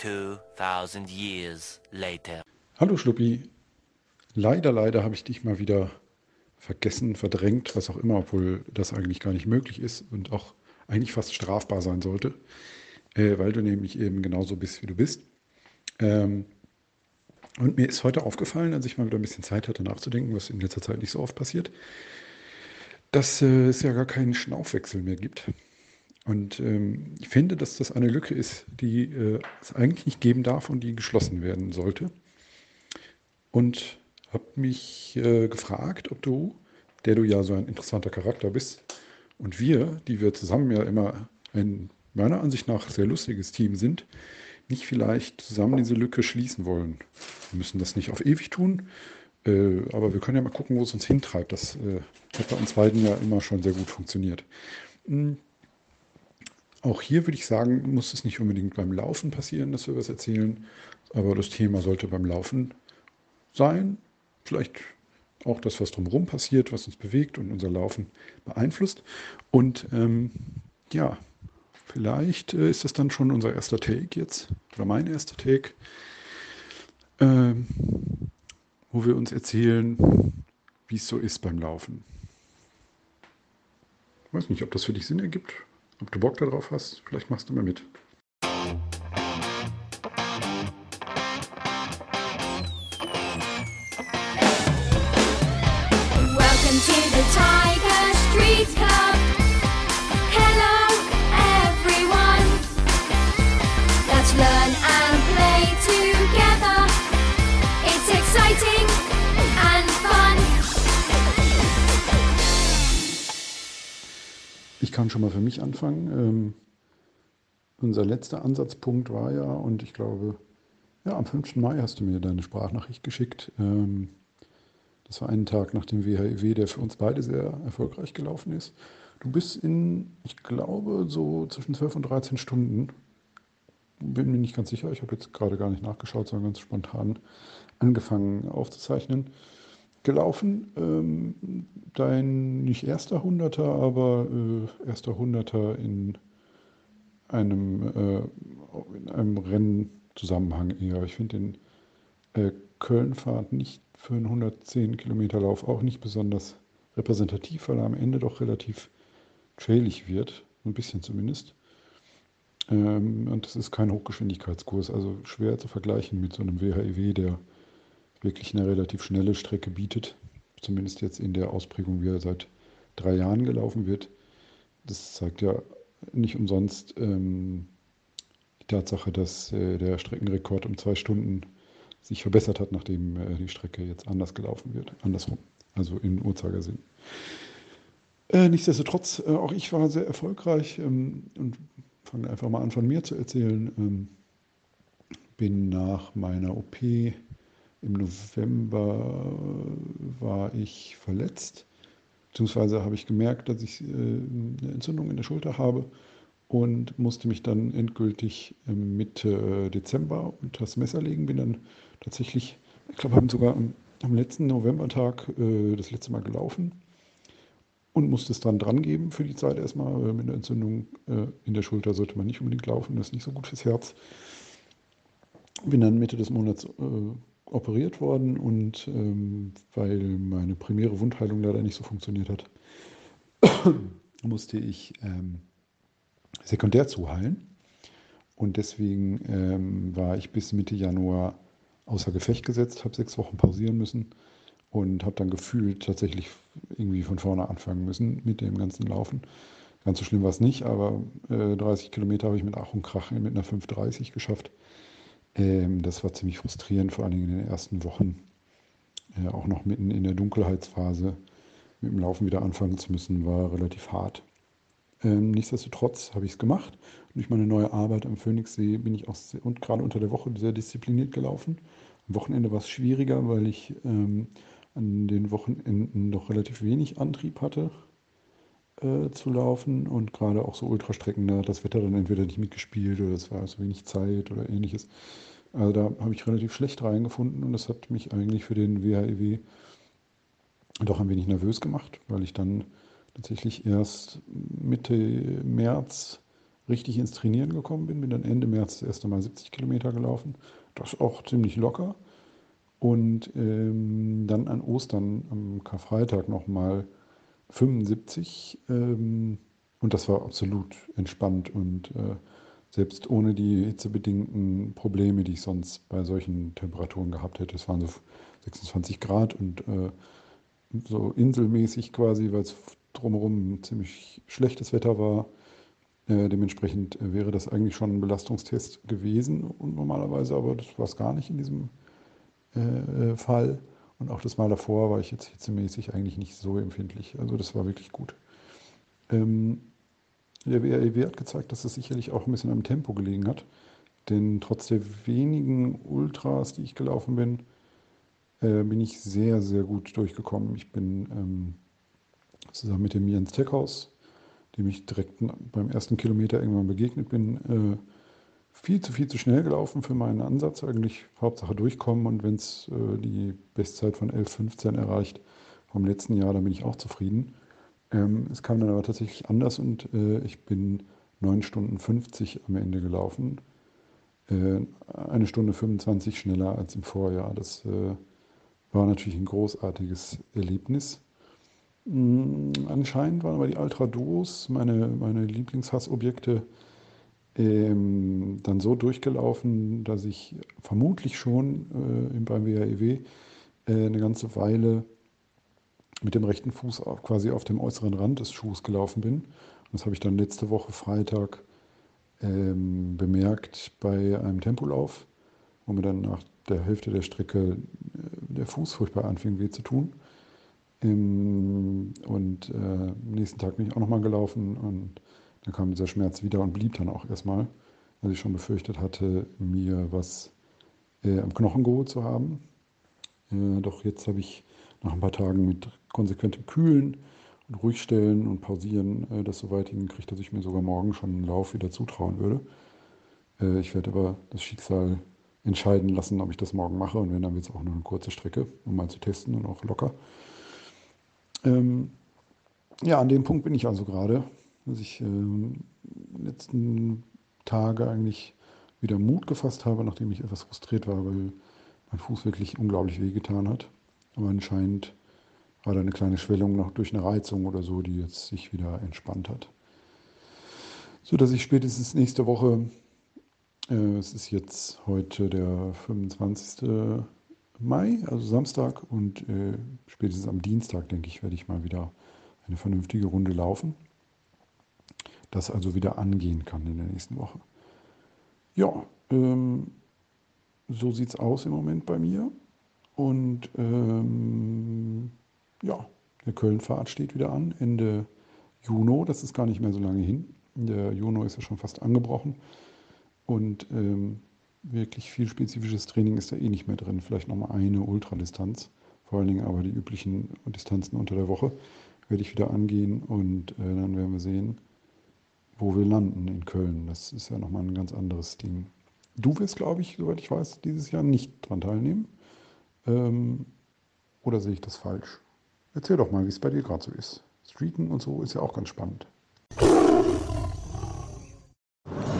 2000 years later. Hallo Schluppi. Leider, leider habe ich dich mal wieder vergessen, verdrängt, was auch immer, obwohl das eigentlich gar nicht möglich ist und auch eigentlich fast strafbar sein sollte, äh, weil du nämlich eben genauso bist, wie du bist. Ähm, und mir ist heute aufgefallen, als ich mal wieder ein bisschen Zeit hatte nachzudenken, was in letzter Zeit nicht so oft passiert, dass äh, es ja gar keinen Schnaufwechsel mehr gibt. Und ähm, ich finde, dass das eine Lücke ist, die äh, es eigentlich nicht geben darf und die geschlossen werden sollte. Und habe mich äh, gefragt, ob du, der du ja so ein interessanter Charakter bist, und wir, die wir zusammen ja immer ein meiner Ansicht nach sehr lustiges Team sind, nicht vielleicht zusammen diese Lücke schließen wollen. Wir müssen das nicht auf ewig tun, äh, aber wir können ja mal gucken, wo es uns hintreibt. Das äh, hat bei uns beiden ja immer schon sehr gut funktioniert. Hm. Auch hier würde ich sagen, muss es nicht unbedingt beim Laufen passieren, dass wir was erzählen, aber das Thema sollte beim Laufen sein. Vielleicht auch das, was drumherum passiert, was uns bewegt und unser Laufen beeinflusst. Und ähm, ja, Vielleicht äh, ist das dann schon unser erster Take jetzt, oder mein erster Take, ähm, wo wir uns erzählen, wie es so ist beim Laufen. Ich weiß nicht, ob das für dich Sinn ergibt, ob du Bock darauf hast. Vielleicht machst du mal mit. Kann schon mal für mich anfangen. Ähm, unser letzter Ansatzpunkt war ja, und ich glaube, ja, am 5. Mai hast du mir deine Sprachnachricht geschickt. Ähm, das war einen Tag nach dem WHIW, der für uns beide sehr erfolgreich gelaufen ist. Du bist in, ich glaube, so zwischen 12 und 13 Stunden, bin mir nicht ganz sicher, ich habe jetzt gerade gar nicht nachgeschaut, sondern ganz spontan angefangen aufzuzeichnen gelaufen. Ähm, dein nicht erster Hunderter, aber äh, erster Hunderter in einem, äh, in einem Rennzusammenhang eher. Ich finde den äh, Kölnfahrt nicht für einen 110 Kilometer Lauf auch nicht besonders repräsentativ, weil er am Ende doch relativ trailig wird, ein bisschen zumindest. Ähm, und das ist kein Hochgeschwindigkeitskurs, also schwer zu vergleichen mit so einem WHIW, der wirklich eine relativ schnelle Strecke bietet. Zumindest jetzt in der Ausprägung, wie er seit drei Jahren gelaufen wird. Das zeigt ja nicht umsonst ähm, die Tatsache, dass äh, der Streckenrekord um zwei Stunden sich verbessert hat, nachdem äh, die Strecke jetzt anders gelaufen wird. Andersrum, also im Uhrzeigersinn. Äh, nichtsdestotrotz, äh, auch ich war sehr erfolgreich ähm, und fange einfach mal an von mir zu erzählen. Ähm, bin nach meiner OP im November war ich verletzt, beziehungsweise habe ich gemerkt, dass ich äh, eine Entzündung in der Schulter habe und musste mich dann endgültig Mitte Dezember unter das Messer legen. Bin dann tatsächlich, ich glaube, haben sogar am, letzten Novembertag äh, das letzte Mal gelaufen und musste es dann dran geben für die Zeit erstmal. Mit einer Entzündung äh, in der Schulter sollte man nicht unbedingt laufen, das ist nicht so gut fürs Herz. Bin dann Mitte des Monats operiert worden und ähm, weil meine primäre Wundheilung leider nicht so funktioniert hat, musste ich ähm, sekundär zuheilen. Und deswegen ähm, war ich bis Mitte Januar außer Gefecht gesetzt, habe sechs Wochen pausieren müssen und habe dann gefühlt tatsächlich irgendwie von vorne anfangen müssen mit dem ganzen Laufen. Ganz so schlimm war es nicht, aber äh, 30 Kilometer habe ich mit Ach und Krach mit einer 5,30 geschafft. Ähm, das war ziemlich frustrierend, vor allen Dingen in den ersten Wochen. Äh, auch noch mitten in der Dunkelheitsphase mit dem Laufen wieder anfangen zu müssen, war relativ hart. Ähm, nichtsdestotrotz habe ich es gemacht. Durch meine neue Arbeit am Phoenixsee bin ich auch sehr, und gerade unter der Woche sehr diszipliniert gelaufen. Am Wochenende war es schwieriger, weil ich ähm, an den Wochenenden noch relativ wenig Antrieb hatte äh, zu laufen und gerade auch so Ultrastrecken, da hat das Wetter dann entweder nicht mitgespielt oder es war so wenig Zeit oder ähnliches. Also da habe ich relativ schlecht reingefunden und das hat mich eigentlich für den WHEW doch ein wenig nervös gemacht, weil ich dann tatsächlich erst Mitte März richtig ins Trainieren gekommen bin. Bin dann Ende März das erste Mal 70 Kilometer gelaufen. Das auch ziemlich locker. Und ähm, dann an Ostern am Karfreitag nochmal 75. Ähm, und das war absolut entspannt und äh, selbst ohne die hitzebedingten Probleme, die ich sonst bei solchen Temperaturen gehabt hätte. Es waren so 26 Grad und äh, so inselmäßig quasi, weil es drumherum ziemlich schlechtes Wetter war. Äh, dementsprechend wäre das eigentlich schon ein Belastungstest gewesen und normalerweise, aber das war es gar nicht in diesem äh, Fall. Und auch das Mal davor war ich jetzt hitzemäßig eigentlich nicht so empfindlich. Also das war wirklich gut. Ähm, der WREW hat gezeigt, dass es sicherlich auch ein bisschen am Tempo gelegen hat. Denn trotz der wenigen Ultras, die ich gelaufen bin, äh, bin ich sehr, sehr gut durchgekommen. Ich bin ähm, zusammen mit dem Jens Techhaus, dem ich direkt beim ersten Kilometer irgendwann begegnet bin, äh, viel zu viel zu schnell gelaufen für meinen Ansatz. Eigentlich Hauptsache durchkommen und wenn es äh, die Bestzeit von 11,15 erreicht vom letzten Jahr, dann bin ich auch zufrieden. Ähm, es kam dann aber tatsächlich anders und äh, ich bin 9 Stunden 50 am Ende gelaufen. Äh, eine Stunde 25 schneller als im Vorjahr. Das äh, war natürlich ein großartiges Erlebnis. Mm, anscheinend waren aber die Ultra Duos meine, meine Lieblingshassobjekte ähm, dann so durchgelaufen, dass ich vermutlich schon äh, beim WAEW e äh, eine ganze Weile mit dem rechten Fuß auf, quasi auf dem äußeren Rand des Schuhs gelaufen bin. Und das habe ich dann letzte Woche Freitag ähm, bemerkt bei einem Tempolauf, wo mir dann nach der Hälfte der Strecke äh, der Fuß furchtbar anfing weh zu tun. Ähm, und äh, am nächsten Tag bin ich auch nochmal gelaufen und dann kam dieser Schmerz wieder und blieb dann auch erstmal, weil ich schon befürchtet hatte, mir was äh, am Knochen geholt zu haben. Äh, doch jetzt habe ich nach ein paar Tagen mit konsequentem Kühlen und Ruhigstellen und Pausieren äh, das so weit hingekriegt, dass ich mir sogar morgen schon einen Lauf wieder zutrauen würde. Äh, ich werde aber das Schicksal entscheiden lassen, ob ich das morgen mache. Und wenn, dann wird es auch nur eine kurze Strecke, um mal zu testen und auch locker. Ähm, ja, an dem Punkt bin ich also gerade dass ich ähm, letzten Tage eigentlich wieder Mut gefasst habe, nachdem ich etwas frustriert war, weil mein Fuß wirklich unglaublich wehgetan hat. Aber anscheinend war da eine kleine Schwellung noch durch eine Reizung oder so, die jetzt sich wieder entspannt hat. So dass ich spätestens nächste Woche, äh, es ist jetzt heute der 25. Mai, also Samstag, und äh, spätestens am Dienstag, denke ich, werde ich mal wieder eine vernünftige Runde laufen das also wieder angehen kann in der nächsten Woche. Ja, ähm, so sieht es aus im Moment bei mir. Und ähm, ja, der Köln-Fahrt steht wieder an, Ende Juni. Das ist gar nicht mehr so lange hin. Der Juni ist ja schon fast angebrochen. Und ähm, wirklich viel spezifisches Training ist da eh nicht mehr drin. Vielleicht nochmal eine Ultradistanz. Vor allen Dingen aber die üblichen Distanzen unter der Woche werde ich wieder angehen und äh, dann werden wir sehen, wo wir landen in Köln. Das ist ja nochmal ein ganz anderes Ding. Du wirst, glaube ich, soweit ich weiß, dieses Jahr nicht dran teilnehmen. Ähm, oder sehe ich das falsch? Erzähl doch mal, wie es bei dir gerade so ist. Streeten und so ist ja auch ganz spannend.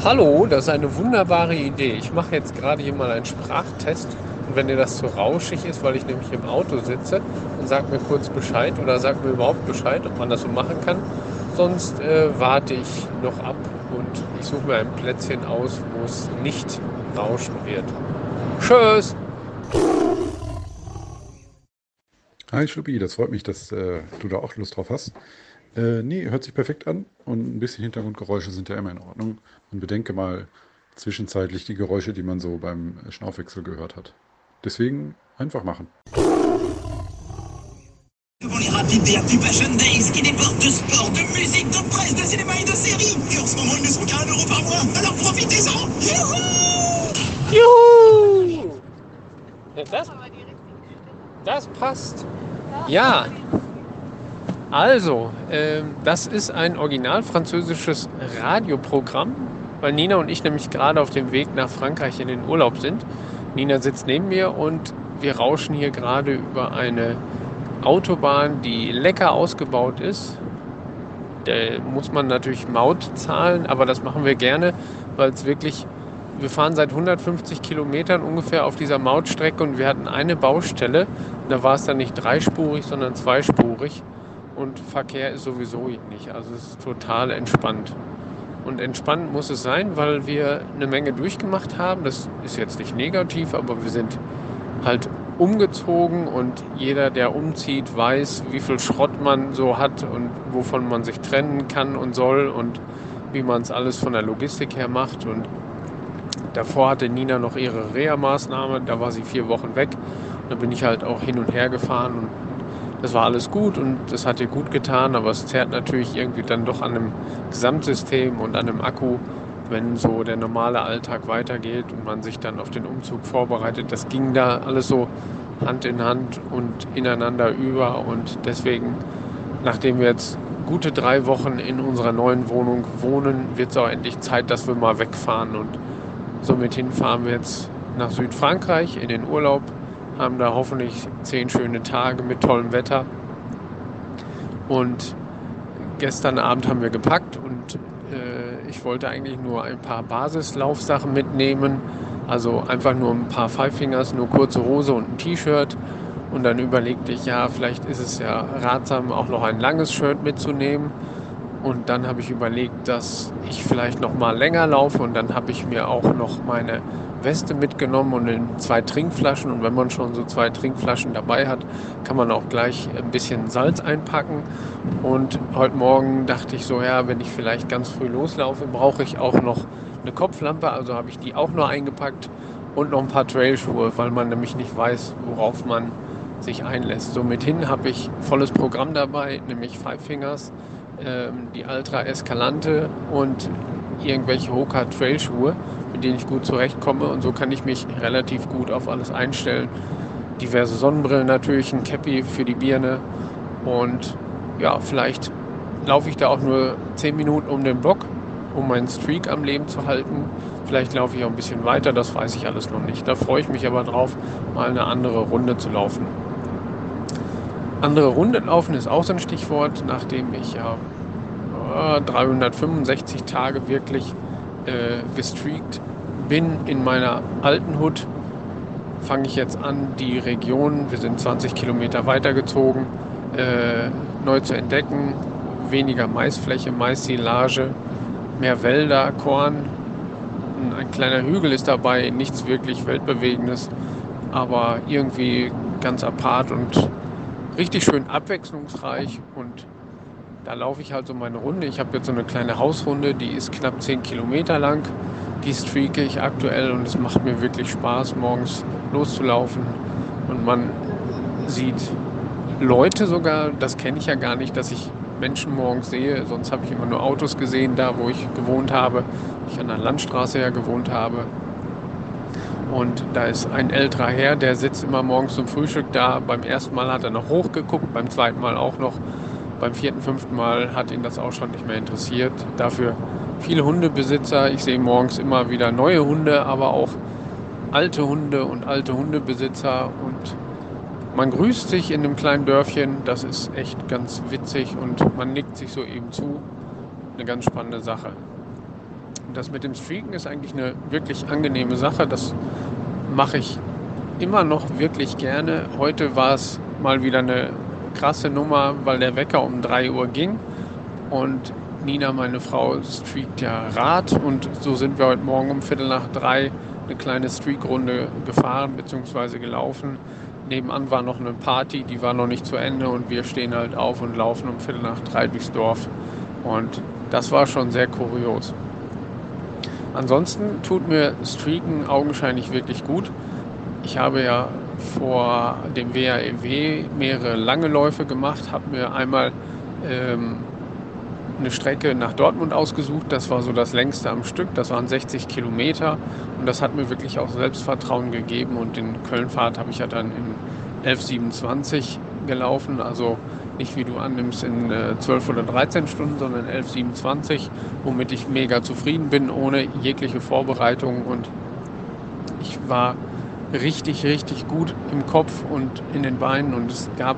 Hallo, das ist eine wunderbare Idee. Ich mache jetzt gerade hier mal einen Sprachtest. Und wenn dir das zu rauschig ist, weil ich nämlich im Auto sitze, dann sag mir kurz Bescheid oder sag mir überhaupt Bescheid, ob man das so machen kann. Sonst äh, warte ich noch ab und suche mir ein Plätzchen aus, wo es nicht rauschen wird. Tschüss! Hi Schuppi, das freut mich, dass äh, du da auch Lust drauf hast. Äh, nee, hört sich perfekt an und ein bisschen Hintergrundgeräusche sind ja immer in Ordnung. Und bedenke mal zwischenzeitlich die Geräusche, die man so beim Schnaufwechsel gehört hat. Deswegen einfach machen. Rapides des Passion Days qui débordent de sport, de musique, de presse, de cinéma et de séries. Et en ce moment, ils ne sont qu'à 1 euro par mois. Alors profitez-en Juhu! Juhu! Das, das passt. Ja. Also, äh, das ist ein original französisches Radioprogramm, weil Nina und ich nämlich gerade auf dem Weg nach Frankreich in den Urlaub sind. Nina sitzt neben mir und wir rauschen hier gerade über eine Autobahn, die lecker ausgebaut ist. Muss man natürlich Maut zahlen, aber das machen wir gerne, weil es wirklich, wir fahren seit 150 Kilometern ungefähr auf dieser Mautstrecke und wir hatten eine Baustelle. Da war es dann nicht dreispurig, sondern zweispurig und Verkehr ist sowieso nicht. Also es ist total entspannt. Und entspannt muss es sein, weil wir eine Menge durchgemacht haben. Das ist jetzt nicht negativ, aber wir sind halt umgezogen und jeder, der umzieht, weiß, wie viel Schrott man so hat und wovon man sich trennen kann und soll und wie man es alles von der Logistik her macht. Und davor hatte Nina noch ihre Reha-Maßnahme, da war sie vier Wochen weg. Da bin ich halt auch hin und her gefahren und das war alles gut und das hat ihr gut getan, aber es zerrt natürlich irgendwie dann doch an einem Gesamtsystem und an einem Akku, wenn so der normale Alltag weitergeht und man sich dann auf den Umzug vorbereitet. Das ging da alles so Hand in Hand und ineinander über und deswegen, nachdem wir jetzt gute drei Wochen in unserer neuen Wohnung wohnen, wird es auch endlich Zeit, dass wir mal wegfahren und somit fahren wir jetzt nach Südfrankreich in den Urlaub haben da hoffentlich zehn schöne Tage mit tollem Wetter. Und gestern Abend haben wir gepackt und äh, ich wollte eigentlich nur ein paar Basislaufsachen mitnehmen. Also einfach nur ein paar Five Fingers, nur kurze Hose und ein T-Shirt. Und dann überlegte ich, ja, vielleicht ist es ja ratsam, auch noch ein langes Shirt mitzunehmen. Und dann habe ich überlegt, dass ich vielleicht noch mal länger laufe und dann habe ich mir auch noch meine Weste mitgenommen und zwei Trinkflaschen. Und wenn man schon so zwei Trinkflaschen dabei hat, kann man auch gleich ein bisschen Salz einpacken. Und heute Morgen dachte ich so, ja, wenn ich vielleicht ganz früh loslaufe, brauche ich auch noch eine Kopflampe. Also habe ich die auch nur eingepackt und noch ein paar Trailschuhe, weil man nämlich nicht weiß, worauf man sich einlässt. Somit habe ich volles Programm dabei, nämlich Five Fingers, die Ultra Escalante und irgendwelche Hoka Trailschuhe mit denen ich gut zurechtkomme und so kann ich mich relativ gut auf alles einstellen. Diverse Sonnenbrillen natürlich, ein Cappy für die Birne und ja, vielleicht laufe ich da auch nur 10 Minuten um den Block, um meinen Streak am Leben zu halten. Vielleicht laufe ich auch ein bisschen weiter, das weiß ich alles noch nicht. Da freue ich mich aber drauf, mal eine andere Runde zu laufen. Andere Runde laufen ist auch so ein Stichwort, nachdem ich ja 365 Tage wirklich äh, gestreakt bin in meiner alten Hut, fange ich jetzt an, die Region, wir sind 20 Kilometer weitergezogen, äh, neu zu entdecken. Weniger Maisfläche, Maissilage, mehr Wälder, Korn. Ein kleiner Hügel ist dabei, nichts wirklich Weltbewegendes, aber irgendwie ganz apart und richtig schön abwechslungsreich und da laufe ich halt so meine Runde. Ich habe jetzt so eine kleine Hausrunde, die ist knapp 10 Kilometer lang. Die streake ich aktuell und es macht mir wirklich Spaß, morgens loszulaufen. Und man sieht Leute sogar, das kenne ich ja gar nicht, dass ich Menschen morgens sehe. Sonst habe ich immer nur Autos gesehen, da wo ich gewohnt habe. Ich an der Landstraße ja gewohnt habe. Und da ist ein älterer Herr, der sitzt immer morgens zum Frühstück da. Beim ersten Mal hat er noch hochgeguckt, beim zweiten Mal auch noch. Beim vierten, fünften Mal hat ihn das auch schon nicht mehr interessiert. Dafür viele Hundebesitzer. Ich sehe morgens immer wieder neue Hunde, aber auch alte Hunde und alte Hundebesitzer. Und man grüßt sich in dem kleinen Dörfchen. Das ist echt ganz witzig und man nickt sich so eben zu. Eine ganz spannende Sache. Das mit dem Streaken ist eigentlich eine wirklich angenehme Sache. Das mache ich immer noch wirklich gerne. Heute war es mal wieder eine krasse Nummer, weil der Wecker um 3 Uhr ging und Nina, meine Frau, streakt ja Rad und so sind wir heute Morgen um Viertel nach drei eine kleine Streakrunde gefahren bzw. gelaufen. Nebenan war noch eine Party, die war noch nicht zu Ende und wir stehen halt auf und laufen um Viertel nach drei durchs Dorf. Und das war schon sehr kurios. Ansonsten tut mir Streaken augenscheinlich wirklich gut. Ich habe ja vor dem WAEW e mehrere lange Läufe gemacht, habe mir einmal ähm, eine Strecke nach Dortmund ausgesucht. Das war so das längste am Stück. Das waren 60 Kilometer und das hat mir wirklich auch Selbstvertrauen gegeben. Und den Kölnfahrt habe ich ja dann in 11,27 gelaufen. Also nicht wie du annimmst in äh, 12 oder 13 Stunden, sondern 11,27, womit ich mega zufrieden bin, ohne jegliche Vorbereitung. Und ich war richtig, richtig gut im Kopf und in den Beinen und es gab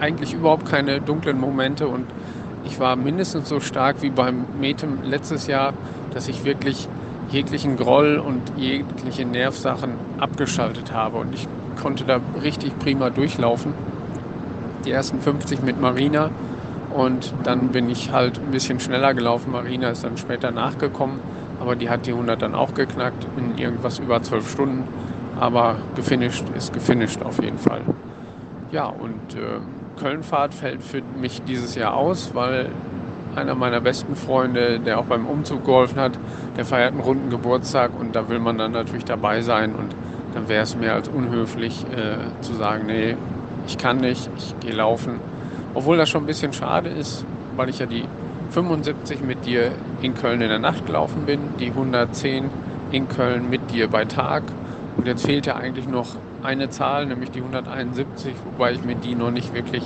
eigentlich überhaupt keine dunklen Momente und ich war mindestens so stark wie beim Metem letztes Jahr, dass ich wirklich jeglichen Groll und jegliche Nervsachen abgeschaltet habe. Und ich konnte da richtig prima durchlaufen. Die ersten 50 mit Marina und dann bin ich halt ein bisschen schneller gelaufen. Marina ist dann später nachgekommen, aber die hat die 100 dann auch geknackt in irgendwas über 12 Stunden. Aber gefinisht ist gefinisht auf jeden Fall. Ja, und äh, Kölnfahrt fällt für mich dieses Jahr aus, weil einer meiner besten Freunde, der auch beim Umzug geholfen hat, der feiert einen runden Geburtstag und da will man dann natürlich dabei sein und dann wäre es mehr als unhöflich äh, zu sagen, nee, ich kann nicht, ich gehe laufen. Obwohl das schon ein bisschen schade ist, weil ich ja die 75 mit dir in Köln in der Nacht gelaufen bin, die 110 in Köln mit dir bei Tag. Und jetzt fehlt ja eigentlich noch eine Zahl, nämlich die 171, wobei ich mir die noch nicht wirklich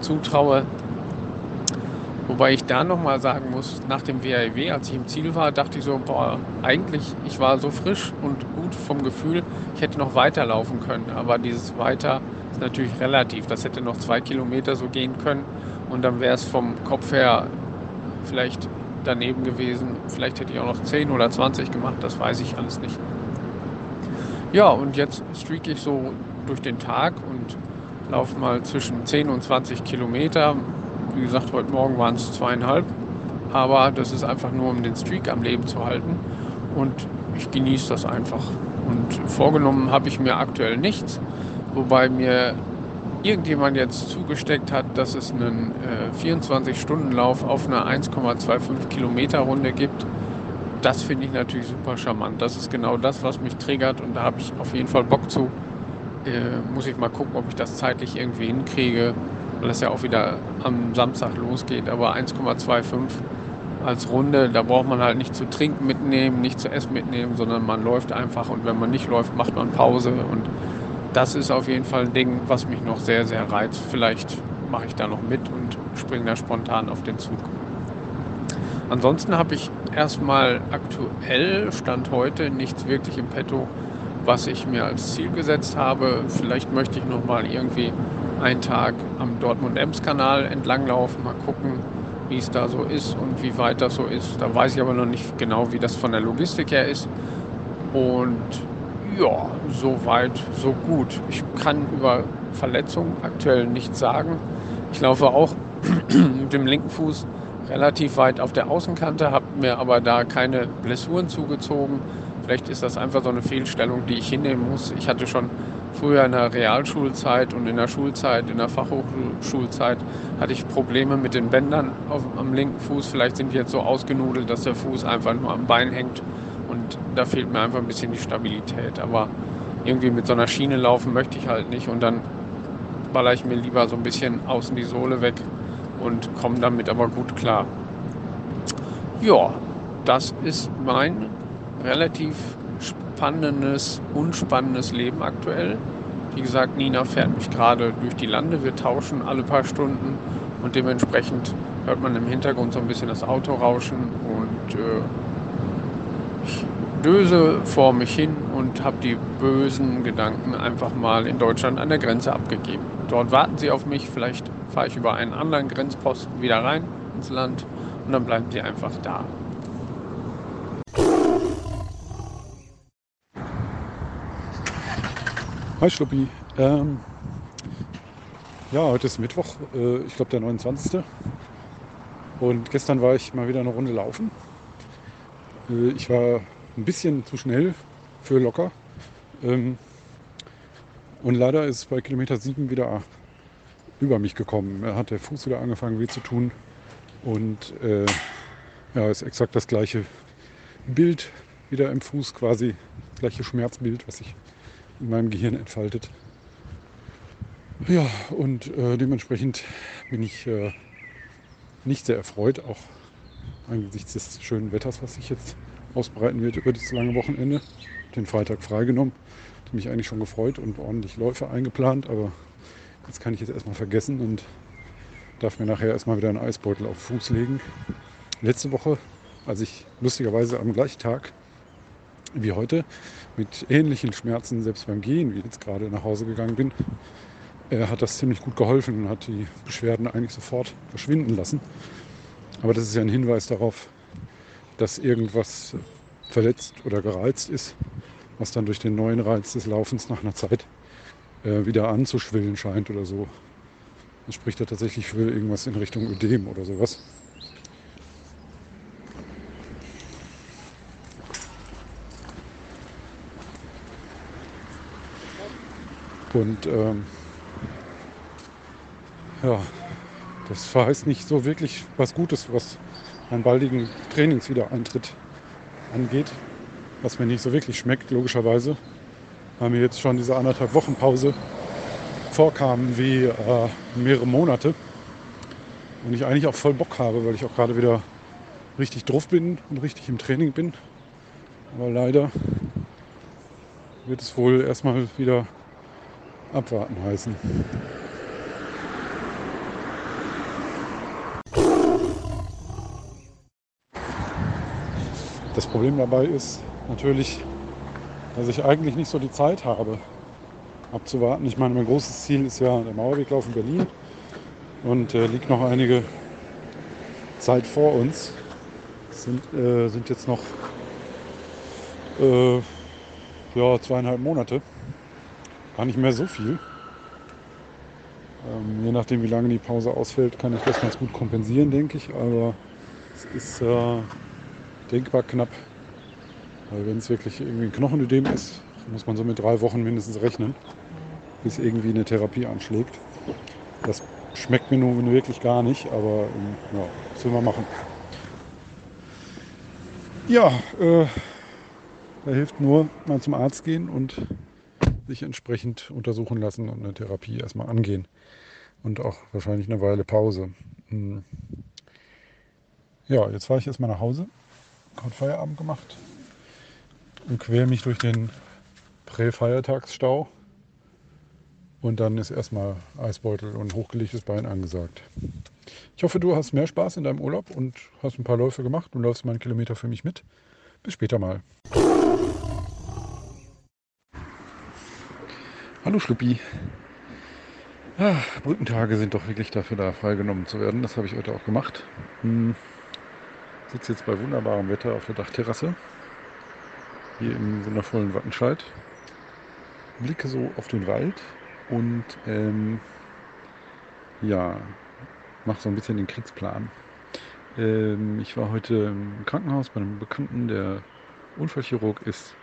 zutraue. Wobei ich da nochmal sagen muss, nach dem WAEW, als ich im Ziel war, dachte ich so, boah, eigentlich, ich war so frisch und gut vom Gefühl, ich hätte noch weiterlaufen können. Aber dieses Weiter ist natürlich relativ. Das hätte noch zwei Kilometer so gehen können und dann wäre es vom Kopf her vielleicht daneben gewesen. Vielleicht hätte ich auch noch 10 oder 20 gemacht, das weiß ich alles nicht. Ja, und jetzt streak ich so durch den Tag und laufe mal zwischen 10 und 20 Kilometer wie gesagt, heute Morgen waren es zweieinhalb. Aber das ist einfach nur, um den Streak am Leben zu halten. Und ich genieße das einfach. Und vorgenommen habe ich mir aktuell nichts. Wobei mir irgendjemand jetzt zugesteckt hat, dass es einen äh, 24-Stunden-Lauf auf einer 1,25 Kilometer Runde gibt. Das finde ich natürlich super charmant. Das ist genau das, was mich triggert und da habe ich auf jeden Fall Bock zu. Äh, muss ich mal gucken, ob ich das zeitlich irgendwie hinkriege weil das ja auch wieder am Samstag losgeht. Aber 1,25 als Runde, da braucht man halt nicht zu trinken mitnehmen, nicht zu essen mitnehmen, sondern man läuft einfach und wenn man nicht läuft, macht man Pause und das ist auf jeden Fall ein Ding, was mich noch sehr, sehr reizt. Vielleicht mache ich da noch mit und springe da spontan auf den Zug. Ansonsten habe ich erstmal aktuell, Stand heute, nichts wirklich im Petto, was ich mir als Ziel gesetzt habe. Vielleicht möchte ich noch mal irgendwie einen Tag am Dortmund-Ems-Kanal entlanglaufen, mal gucken, wie es da so ist und wie weit das so ist. Da weiß ich aber noch nicht genau, wie das von der Logistik her ist. Und ja, so weit, so gut. Ich kann über Verletzungen aktuell nichts sagen. Ich laufe auch mit dem linken Fuß relativ weit auf der Außenkante, habe mir aber da keine Blessuren zugezogen. Vielleicht ist das einfach so eine Fehlstellung, die ich hinnehmen muss. Ich hatte schon früher in der Realschulzeit und in der Schulzeit, in der Fachhochschulzeit, hatte ich Probleme mit den Bändern auf, am linken Fuß. Vielleicht sind die jetzt so ausgenudelt, dass der Fuß einfach nur am Bein hängt und da fehlt mir einfach ein bisschen die Stabilität. Aber irgendwie mit so einer Schiene laufen möchte ich halt nicht und dann baller ich mir lieber so ein bisschen außen die Sohle weg und komme damit aber gut klar. Ja, das ist mein relativ spannendes, unspannendes Leben aktuell. Wie gesagt, Nina fährt mich gerade durch die Lande. Wir tauschen alle paar Stunden und dementsprechend hört man im Hintergrund so ein bisschen das Auto rauschen und äh, ich döse vor mich hin und habe die bösen Gedanken einfach mal in Deutschland an der Grenze abgegeben. Dort warten sie auf mich. Vielleicht fahre ich über einen anderen Grenzposten wieder rein ins Land und dann bleiben sie einfach da. Hi Schluppi. Ähm, ja, heute ist Mittwoch, äh, ich glaube der 29. Und gestern war ich mal wieder eine Runde laufen. Äh, ich war ein bisschen zu schnell für locker. Ähm, und leider ist bei Kilometer 7 wieder über mich gekommen. Er hat der Fuß wieder angefangen weh zu tun. Und äh, ja, ist exakt das gleiche Bild wieder im Fuß, quasi das gleiche Schmerzbild, was ich in meinem Gehirn entfaltet. Ja, und äh, dementsprechend bin ich äh, nicht sehr erfreut, auch angesichts des schönen Wetters, was sich jetzt ausbreiten wird über dieses lange Wochenende. Den Freitag freigenommen. Ich mich eigentlich schon gefreut und ordentlich Läufe eingeplant, aber jetzt kann ich jetzt erstmal vergessen und darf mir nachher erstmal wieder einen Eisbeutel auf Fuß legen. Letzte Woche, als ich lustigerweise am gleichen Tag wie heute mit ähnlichen Schmerzen, selbst beim Gehen, wie jetzt gerade nach Hause gegangen bin, äh, hat das ziemlich gut geholfen und hat die Beschwerden eigentlich sofort verschwinden lassen. Aber das ist ja ein Hinweis darauf, dass irgendwas verletzt oder gereizt ist, was dann durch den neuen Reiz des Laufens nach einer Zeit äh, wieder anzuschwillen scheint oder so. Das spricht ja tatsächlich für irgendwas in Richtung Ödem oder sowas. Und ähm, ja, das verheißt nicht so wirklich was Gutes, was einen baldigen Trainingswiedereintritt angeht, was mir nicht so wirklich schmeckt, logischerweise, weil mir jetzt schon diese anderthalb Wochen Pause vorkamen wie äh, mehrere Monate und ich eigentlich auch voll Bock habe, weil ich auch gerade wieder richtig drauf bin und richtig im Training bin. Aber leider wird es wohl erstmal wieder abwarten heißen. Das Problem dabei ist natürlich, dass ich eigentlich nicht so die Zeit habe, abzuwarten. Ich meine, mein großes Ziel ist ja der Mauerweglauf in Berlin und äh, liegt noch einige Zeit vor uns. Es sind, äh, sind jetzt noch äh, ja, zweieinhalb Monate. Gar nicht mehr so viel. Ähm, je nachdem, wie lange die Pause ausfällt, kann ich das ganz gut kompensieren, denke ich. Aber es ist äh, denkbar knapp. Weil wenn es wirklich irgendwie ein Knochenödem ist, muss man so mit drei Wochen mindestens rechnen, bis irgendwie eine Therapie anschlägt. Das schmeckt mir nun wirklich gar nicht, aber ähm, ja, was will man machen? Ja, äh, da hilft nur mal zum Arzt gehen und sich entsprechend untersuchen lassen und eine Therapie erstmal angehen. Und auch wahrscheinlich eine Weile Pause. Hm. Ja, jetzt fahre ich erstmal nach Hause gerade Feierabend gemacht und quäle mich durch den Prä-Feiertagsstau. Und dann ist erstmal Eisbeutel und hochgelegtes Bein angesagt. Ich hoffe, du hast mehr Spaß in deinem Urlaub und hast ein paar Läufe gemacht und läufst mal einen Kilometer für mich mit. Bis später mal. Hallo Schluppi. Ah, Brückentage sind doch wirklich dafür da, freigenommen zu werden. Das habe ich heute auch gemacht. Hm sitze jetzt bei wunderbarem Wetter auf der Dachterrasse. Hier im wundervollen Wattenscheid. Blicke so auf den Wald und ähm, ja, mache so ein bisschen den Kriegsplan. Ähm, ich war heute im Krankenhaus bei einem Bekannten, der Unfallchirurg ist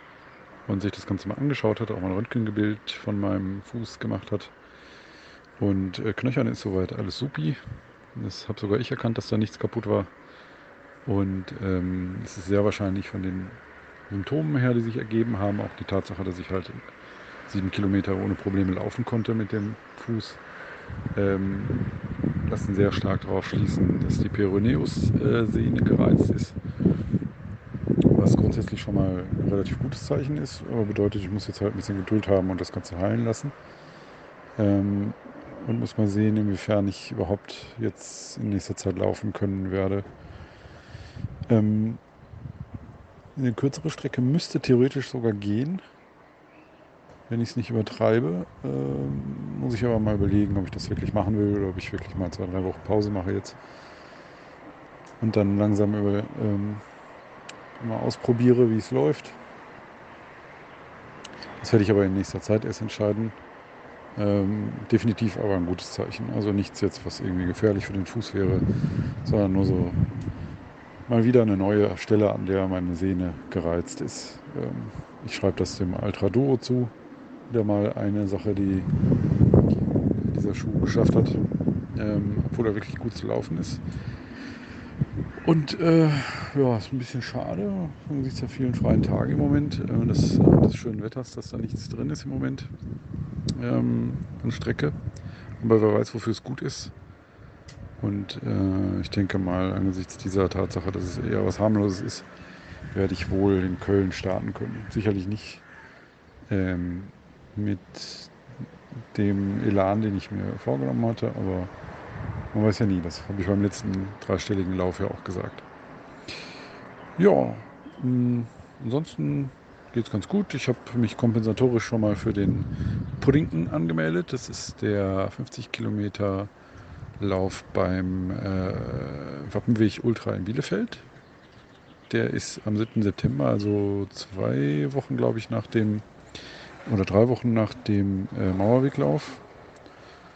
und sich das Ganze mal angeschaut hat, auch mal ein Röntgengebild von meinem Fuß gemacht hat. Und äh, Knöchern ist soweit alles supi. Das habe sogar ich erkannt, dass da nichts kaputt war. Und ähm, es ist sehr wahrscheinlich von den Symptomen her, die sich ergeben haben, auch die Tatsache, dass ich halt sieben Kilometer ohne Probleme laufen konnte mit dem Fuß, ähm, lassen sehr stark darauf schließen, dass die Peroneus-Sehne gereizt ist. Was grundsätzlich schon mal ein relativ gutes Zeichen ist, aber bedeutet, ich muss jetzt halt ein bisschen Geduld haben und das Ganze heilen lassen. Ähm, und muss mal sehen, inwiefern ich überhaupt jetzt in nächster Zeit laufen können werde. Ähm, eine kürzere Strecke müsste theoretisch sogar gehen, wenn ich es nicht übertreibe. Ähm, muss ich aber mal überlegen, ob ich das wirklich machen will oder ob ich wirklich mal zwei, drei Wochen Pause mache jetzt. Und dann langsam über, ähm, mal ausprobiere, wie es läuft. Das werde ich aber in nächster Zeit erst entscheiden. Ähm, definitiv aber ein gutes Zeichen. Also nichts jetzt, was irgendwie gefährlich für den Fuß wäre, sondern nur so mal wieder eine neue Stelle, an der meine Sehne gereizt ist. Ähm, ich schreibe das dem Ultra Duo zu. Wieder mal eine Sache, die dieser Schuh geschafft hat, ähm, obwohl er wirklich gut zu laufen ist. Und äh, ja, ist ein bisschen schade angesichts der vielen freien Tage im Moment, äh, des, des schönen Wetters, dass da nichts drin ist im Moment ähm, an Strecke. Aber wer weiß, wofür es gut ist. Und äh, ich denke mal, angesichts dieser Tatsache, dass es eher was harmloses ist, werde ich wohl in Köln starten können. Sicherlich nicht ähm, mit dem Elan, den ich mir vorgenommen hatte, aber man weiß ja nie. Das habe ich beim letzten dreistelligen Lauf ja auch gesagt. Ja, mh, hm, ansonsten geht es ganz gut. Ich habe mich kompensatorisch schon mal für den Puddington angemeldet. Das ist der 50 Kilometer Lauf beim äh, Wappenweg Ultra in Bielefeld. Der ist am 7. September, also zwei Wochen, glaube ich, nach dem oder drei Wochen nach dem äh, Mauerweglauf.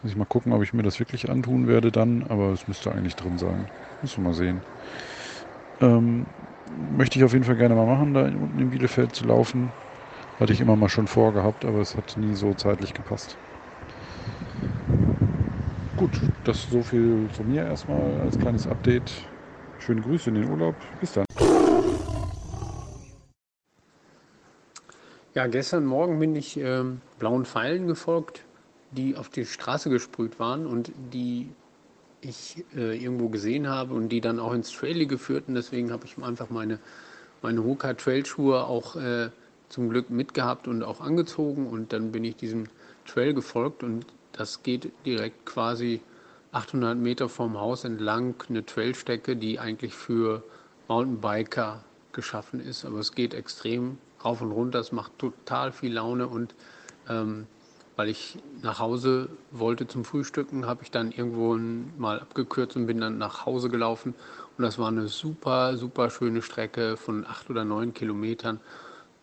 Muss ich mal gucken, ob ich mir das wirklich antun werde dann, aber es müsste eigentlich drin sein. Müssen wir mal sehen. Ähm, möchte ich auf jeden Fall gerne mal machen, da unten in Bielefeld zu laufen. Hatte ich immer mal schon vorgehabt, aber es hat nie so zeitlich gepasst. Gut, das so viel von mir erstmal als kleines Update. Schöne Grüße in den Urlaub. Bis dann. Ja, gestern Morgen bin ich ähm, blauen Pfeilen gefolgt, die auf die Straße gesprüht waren und die ich äh, irgendwo gesehen habe und die dann auch ins Trailing führten. Deswegen habe ich einfach meine, meine Hoka Trailschuhe auch äh, zum Glück mitgehabt und auch angezogen und dann bin ich diesem Trail gefolgt und das geht direkt quasi 800 Meter vom Haus entlang, eine Trailstrecke, die eigentlich für Mountainbiker geschaffen ist, aber es geht extrem rauf und runter, es macht total viel Laune und ähm, weil ich nach Hause wollte zum Frühstücken, habe ich dann irgendwo mal abgekürzt und bin dann nach Hause gelaufen. Und das war eine super, super schöne Strecke von acht oder neun Kilometern.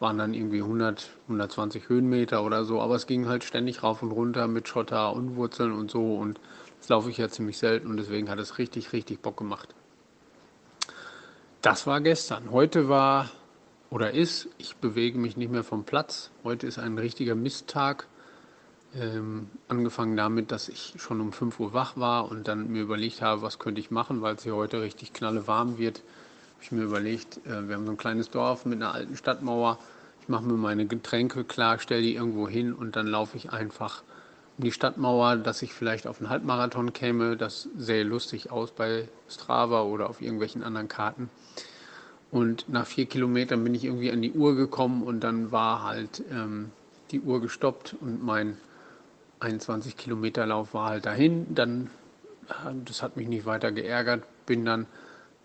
Waren dann irgendwie 100, 120 Höhenmeter oder so. Aber es ging halt ständig rauf und runter mit Schotter und Wurzeln und so. Und das laufe ich ja ziemlich selten und deswegen hat es richtig, richtig Bock gemacht. Das war gestern. Heute war oder ist, ich bewege mich nicht mehr vom Platz. Heute ist ein richtiger Misttag. Ähm, angefangen damit, dass ich schon um 5 Uhr wach war und dann mir überlegt habe, was könnte ich machen, weil es hier heute richtig knalle warm wird. Habe ich mir überlegt, äh, wir haben so ein kleines Dorf mit einer alten Stadtmauer. Ich mache mir meine Getränke klar, stelle die irgendwo hin und dann laufe ich einfach um die Stadtmauer, dass ich vielleicht auf einen Halbmarathon käme. Das sähe lustig aus bei Strava oder auf irgendwelchen anderen Karten. Und nach vier Kilometern bin ich irgendwie an die Uhr gekommen und dann war halt ähm, die Uhr gestoppt und mein 21 Kilometer Lauf war halt dahin. Dann, das hat mich nicht weiter geärgert, bin dann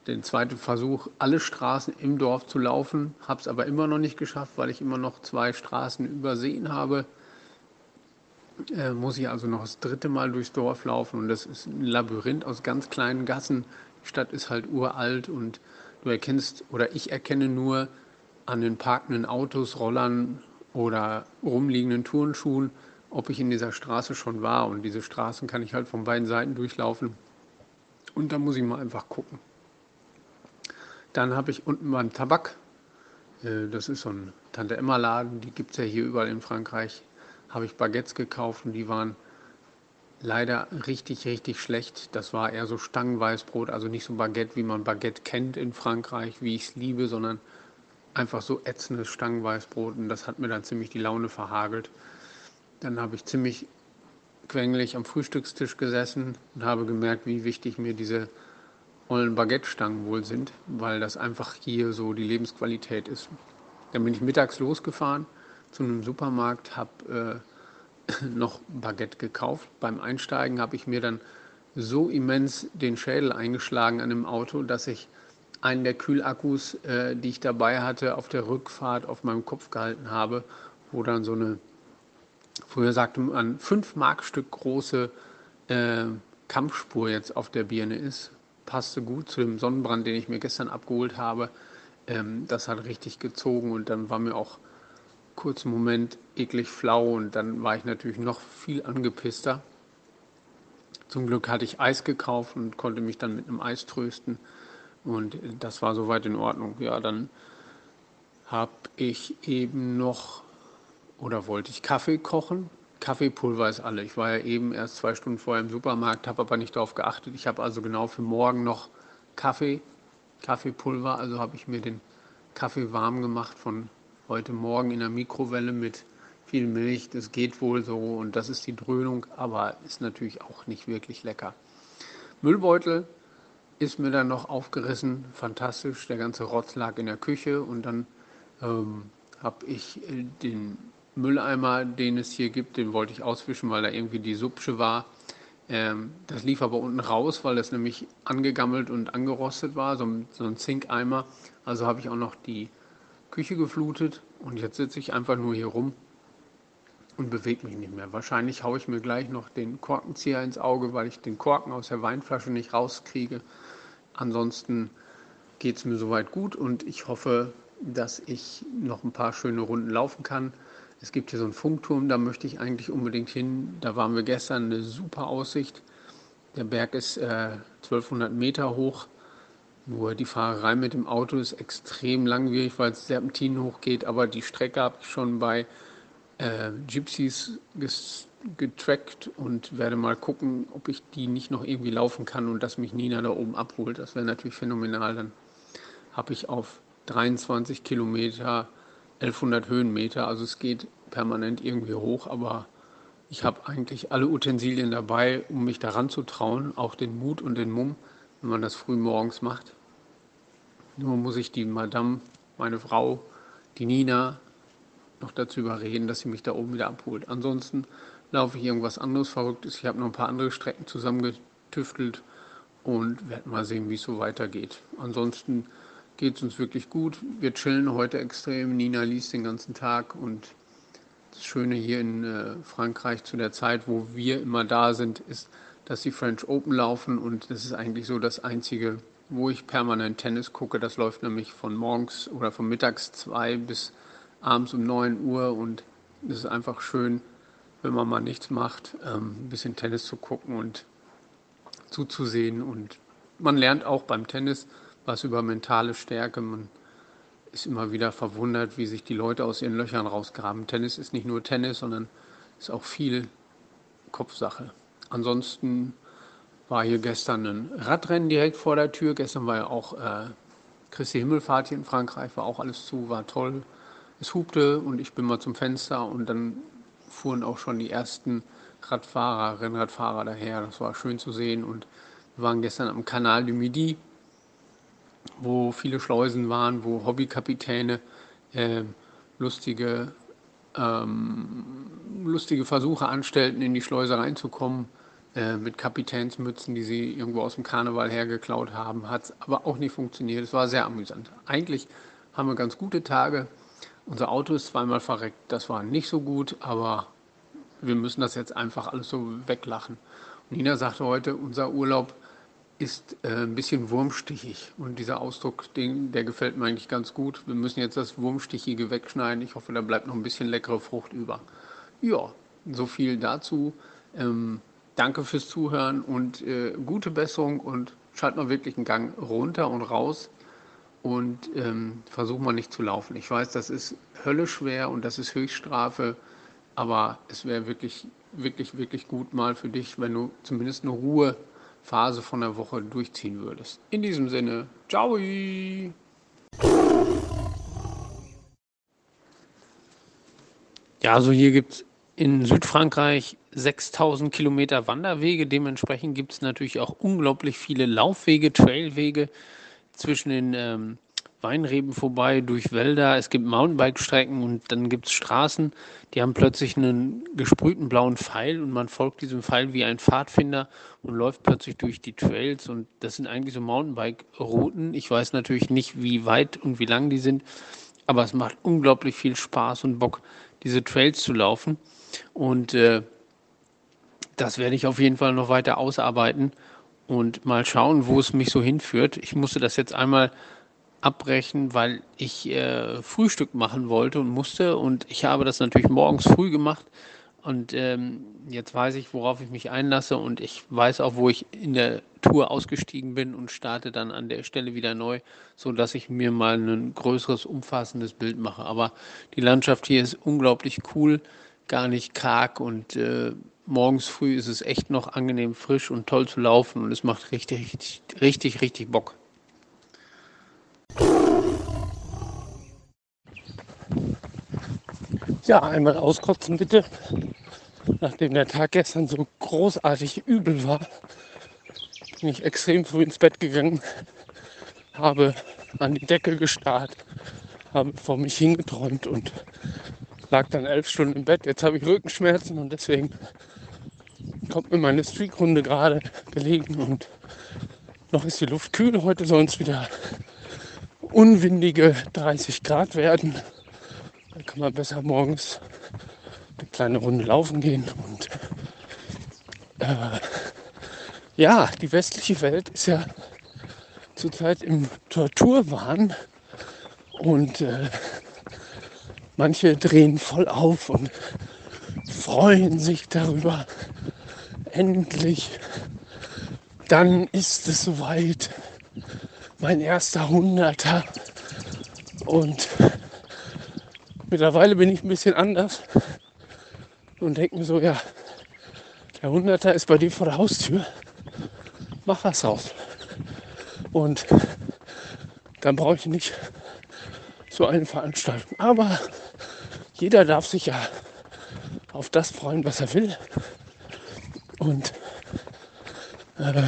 den zweiten Versuch, alle Straßen im Dorf zu laufen, habe es aber immer noch nicht geschafft, weil ich immer noch zwei Straßen übersehen habe. Äh, muss ich also noch das dritte Mal durchs Dorf laufen und das ist ein Labyrinth aus ganz kleinen Gassen. Die Stadt ist halt uralt und du erkennst oder ich erkenne nur an den parkenden Autos, Rollern oder rumliegenden Turnschuhen, ob ich in dieser Straße schon war. Und diese Straßen kann ich halt von beiden Seiten durchlaufen. Und da muss ich mal einfach gucken. Dann habe ich unten beim Tabak, äh, das ist so ein Tante-Emma-Laden, die gibt es ja hier überall in Frankreich, habe ich Baguettes gekauft und die waren leider richtig, richtig schlecht. Das war eher so Stangenweißbrot, also nicht so Baguette, wie man Baguette kennt in Frankreich, wie ich es liebe, sondern einfach so ätzendes Stangenweißbrot und das hat mir dann ziemlich die Laune verhagelt. Dann habe ich ziemlich quengelig am Frühstückstisch gesessen und habe gemerkt, wie wichtig mir diese ollen Baguette-Stangen wohl sind, weil das einfach hier so die Lebensqualität ist. Dann bin ich mittags losgefahren zu einem Supermarkt, habe äh, noch Baguette gekauft. Beim Einsteigen habe ich mir dann so immens den Schädel eingeschlagen an dem Auto, dass ich einen der Kühlakkus, äh, die ich dabei hatte, auf der Rückfahrt auf meinem Kopf gehalten habe, wo dann so eine Früher sagte man, fünf Markstück große äh, Kampfspur jetzt auf der Birne ist. Passte gut zu dem Sonnenbrand, den ich mir gestern abgeholt habe. Ähm, das hat richtig gezogen und dann war mir auch kurz einen Moment eklig flau und dann war ich natürlich noch viel angepisster. Zum Glück hatte ich Eis gekauft und konnte mich dann mit einem Eis trösten und das war soweit in Ordnung. Ja, dann habe ich eben noch oder wollte ich Kaffee kochen? Kaffeepulver ist alle. Ich war ja eben erst zwei Stunden vorher im Supermarkt, habe aber nicht darauf geachtet. Ich habe also genau für morgen noch Kaffee, Kaffeepulver. Also habe ich mir den Kaffee warm gemacht von heute Morgen in der Mikrowelle mit viel Milch. Das geht wohl so und das ist die Dröhnung, aber ist natürlich auch nicht wirklich lecker. Müllbeutel ist mir dann noch aufgerissen. Fantastisch. Der ganze Rotz lag in der Küche und dann ähm, habe ich äh, den Mülleimer, den es hier gibt, den wollte ich auswischen, weil da irgendwie die Subsche war. Ähm, das lief aber unten raus, weil das nämlich angegammelt und angerostet war, so so ein Zinkeimer. Also habe ich auch noch die Küche geflutet und jetzt sitze ich einfach nur hier rum und bewege mich nicht mehr. Wahrscheinlich haue ich mir gleich noch den Korkenzieher ins Auge, weil ich den Korken aus der Weinflasche nicht rauskriege. Ansonsten geht es mir soweit gut und ich hoffe, dass ich noch ein paar schöne Runden laufen kann. Es gibt hier so einen Funkturm, da möchte ich eigentlich unbedingt hin. Da waren wir gestern, eine super Aussicht. Der Berg ist äh, 1200 Meter hoch. Nur die Fahrerei mit dem Auto ist extrem langwierig, weil es Serpentinen hochgeht. Aber die Strecke habe ich schon bei äh, Gypsies getrackt und werde mal gucken, ob ich die nicht noch irgendwie laufen kann und dass mich Nina da oben abholt. Das wäre natürlich phänomenal. Dann habe ich auf 23 Kilometer 1100 Höhenmeter. Also es geht permanent irgendwie hoch, aber ich habe eigentlich alle Utensilien dabei, um mich daran zu trauen, auch den Mut und den Mumm, wenn man das früh morgens macht. Nur muss ich die Madame, meine Frau, die Nina, noch dazu überreden, dass sie mich da oben wieder abholt. Ansonsten laufe ich irgendwas anderes Verrücktes. Ich habe noch ein paar andere Strecken zusammengetüftelt und werde mal sehen, wie es so weitergeht. Ansonsten geht es uns wirklich gut. Wir chillen heute extrem. Nina liest den ganzen Tag und das Schöne hier in äh, Frankreich zu der Zeit, wo wir immer da sind, ist, dass die French Open laufen und das ist eigentlich so das einzige, wo ich permanent Tennis gucke. Das läuft nämlich von morgens oder von mittags zwei bis abends um 9 Uhr und es ist einfach schön, wenn man mal nichts macht, ähm, ein bisschen Tennis zu gucken und zuzusehen. Und man lernt auch beim Tennis was über mentale Stärke. Man ist immer wieder verwundert, wie sich die Leute aus ihren Löchern rausgraben. Tennis ist nicht nur Tennis, sondern ist auch viel Kopfsache. Ansonsten war hier gestern ein Radrennen direkt vor der Tür. Gestern war ja auch äh, Christi Himmelfahrt hier in Frankreich, war auch alles zu, war toll. Es hupte und ich bin mal zum Fenster und dann fuhren auch schon die ersten Radfahrer, Rennradfahrer daher. Das war schön zu sehen und wir waren gestern am Canal du Midi, wo viele Schleusen waren, wo Hobbykapitäne äh, lustige, ähm, lustige Versuche anstellten, in die Schleuse reinzukommen äh, mit Kapitänsmützen, die sie irgendwo aus dem Karneval hergeklaut haben. Hat aber auch nicht funktioniert. Es war sehr amüsant. Eigentlich haben wir ganz gute Tage. Unser Auto ist zweimal verreckt. Das war nicht so gut, aber wir müssen das jetzt einfach alles so weglachen. Nina sagte heute, unser Urlaub ist äh, ein bisschen wurmstichig. Und dieser Ausdruck, den, der gefällt mir eigentlich ganz gut. Wir müssen jetzt das Wurmstichige wegschneiden. Ich hoffe, da bleibt noch ein bisschen leckere Frucht über. Ja, so viel dazu. Ähm, danke fürs Zuhören und äh, gute Besserung und schalt mal wirklich einen Gang runter und raus und ähm, versuch mal nicht zu laufen. Ich weiß, das ist höllisch schwer und das ist Höchststrafe, aber es wäre wirklich, wirklich, wirklich gut mal für dich, wenn du zumindest eine Ruhe Phase von der Woche durchziehen würdest. In diesem Sinne, ciao! Ja, also hier gibt es in Südfrankreich 6000 Kilometer Wanderwege. Dementsprechend gibt es natürlich auch unglaublich viele Laufwege, Trailwege zwischen den ähm, Weinreben vorbei, durch Wälder, es gibt Mountainbike-Strecken und dann gibt es Straßen, die haben plötzlich einen gesprühten blauen Pfeil und man folgt diesem Pfeil wie ein Pfadfinder und läuft plötzlich durch die Trails und das sind eigentlich so Mountainbike-Routen. Ich weiß natürlich nicht, wie weit und wie lang die sind, aber es macht unglaublich viel Spaß und Bock, diese Trails zu laufen und äh, das werde ich auf jeden Fall noch weiter ausarbeiten und mal schauen, wo es mich so hinführt. Ich musste das jetzt einmal abbrechen, weil ich äh, Frühstück machen wollte und musste. Und ich habe das natürlich morgens früh gemacht. Und ähm, jetzt weiß ich, worauf ich mich einlasse. Und ich weiß auch, wo ich in der Tour ausgestiegen bin und starte dann an der Stelle wieder neu, so dass ich mir mal ein größeres, umfassendes Bild mache. Aber die Landschaft hier ist unglaublich cool, gar nicht karg und äh, morgens früh ist es echt noch angenehm frisch und toll zu laufen und es macht richtig, richtig, richtig, richtig Bock. Ja, einmal auskotzen bitte. Nachdem der Tag gestern so großartig übel war, bin ich extrem früh ins Bett gegangen, habe an die Decke gestarrt, habe vor mich hingeträumt und lag dann elf Stunden im Bett. Jetzt habe ich Rückenschmerzen und deswegen kommt mir meine Streakrunde gerade gelegen und noch ist die Luft kühl. Heute soll es wieder unwindige 30 Grad werden. Da kann man besser morgens eine kleine Runde laufen gehen und äh, ja, die westliche Welt ist ja zurzeit im Torturwahn und äh, manche drehen voll auf und freuen sich darüber. Endlich, dann ist es soweit. Mein erster Hunderter. Und mittlerweile bin ich ein bisschen anders und denke mir so, ja, der Hunderter ist bei dir vor der Haustür. Mach was raus. Und dann brauche ich nicht so eine Veranstaltung. Aber jeder darf sich ja auf das freuen, was er will. Und äh,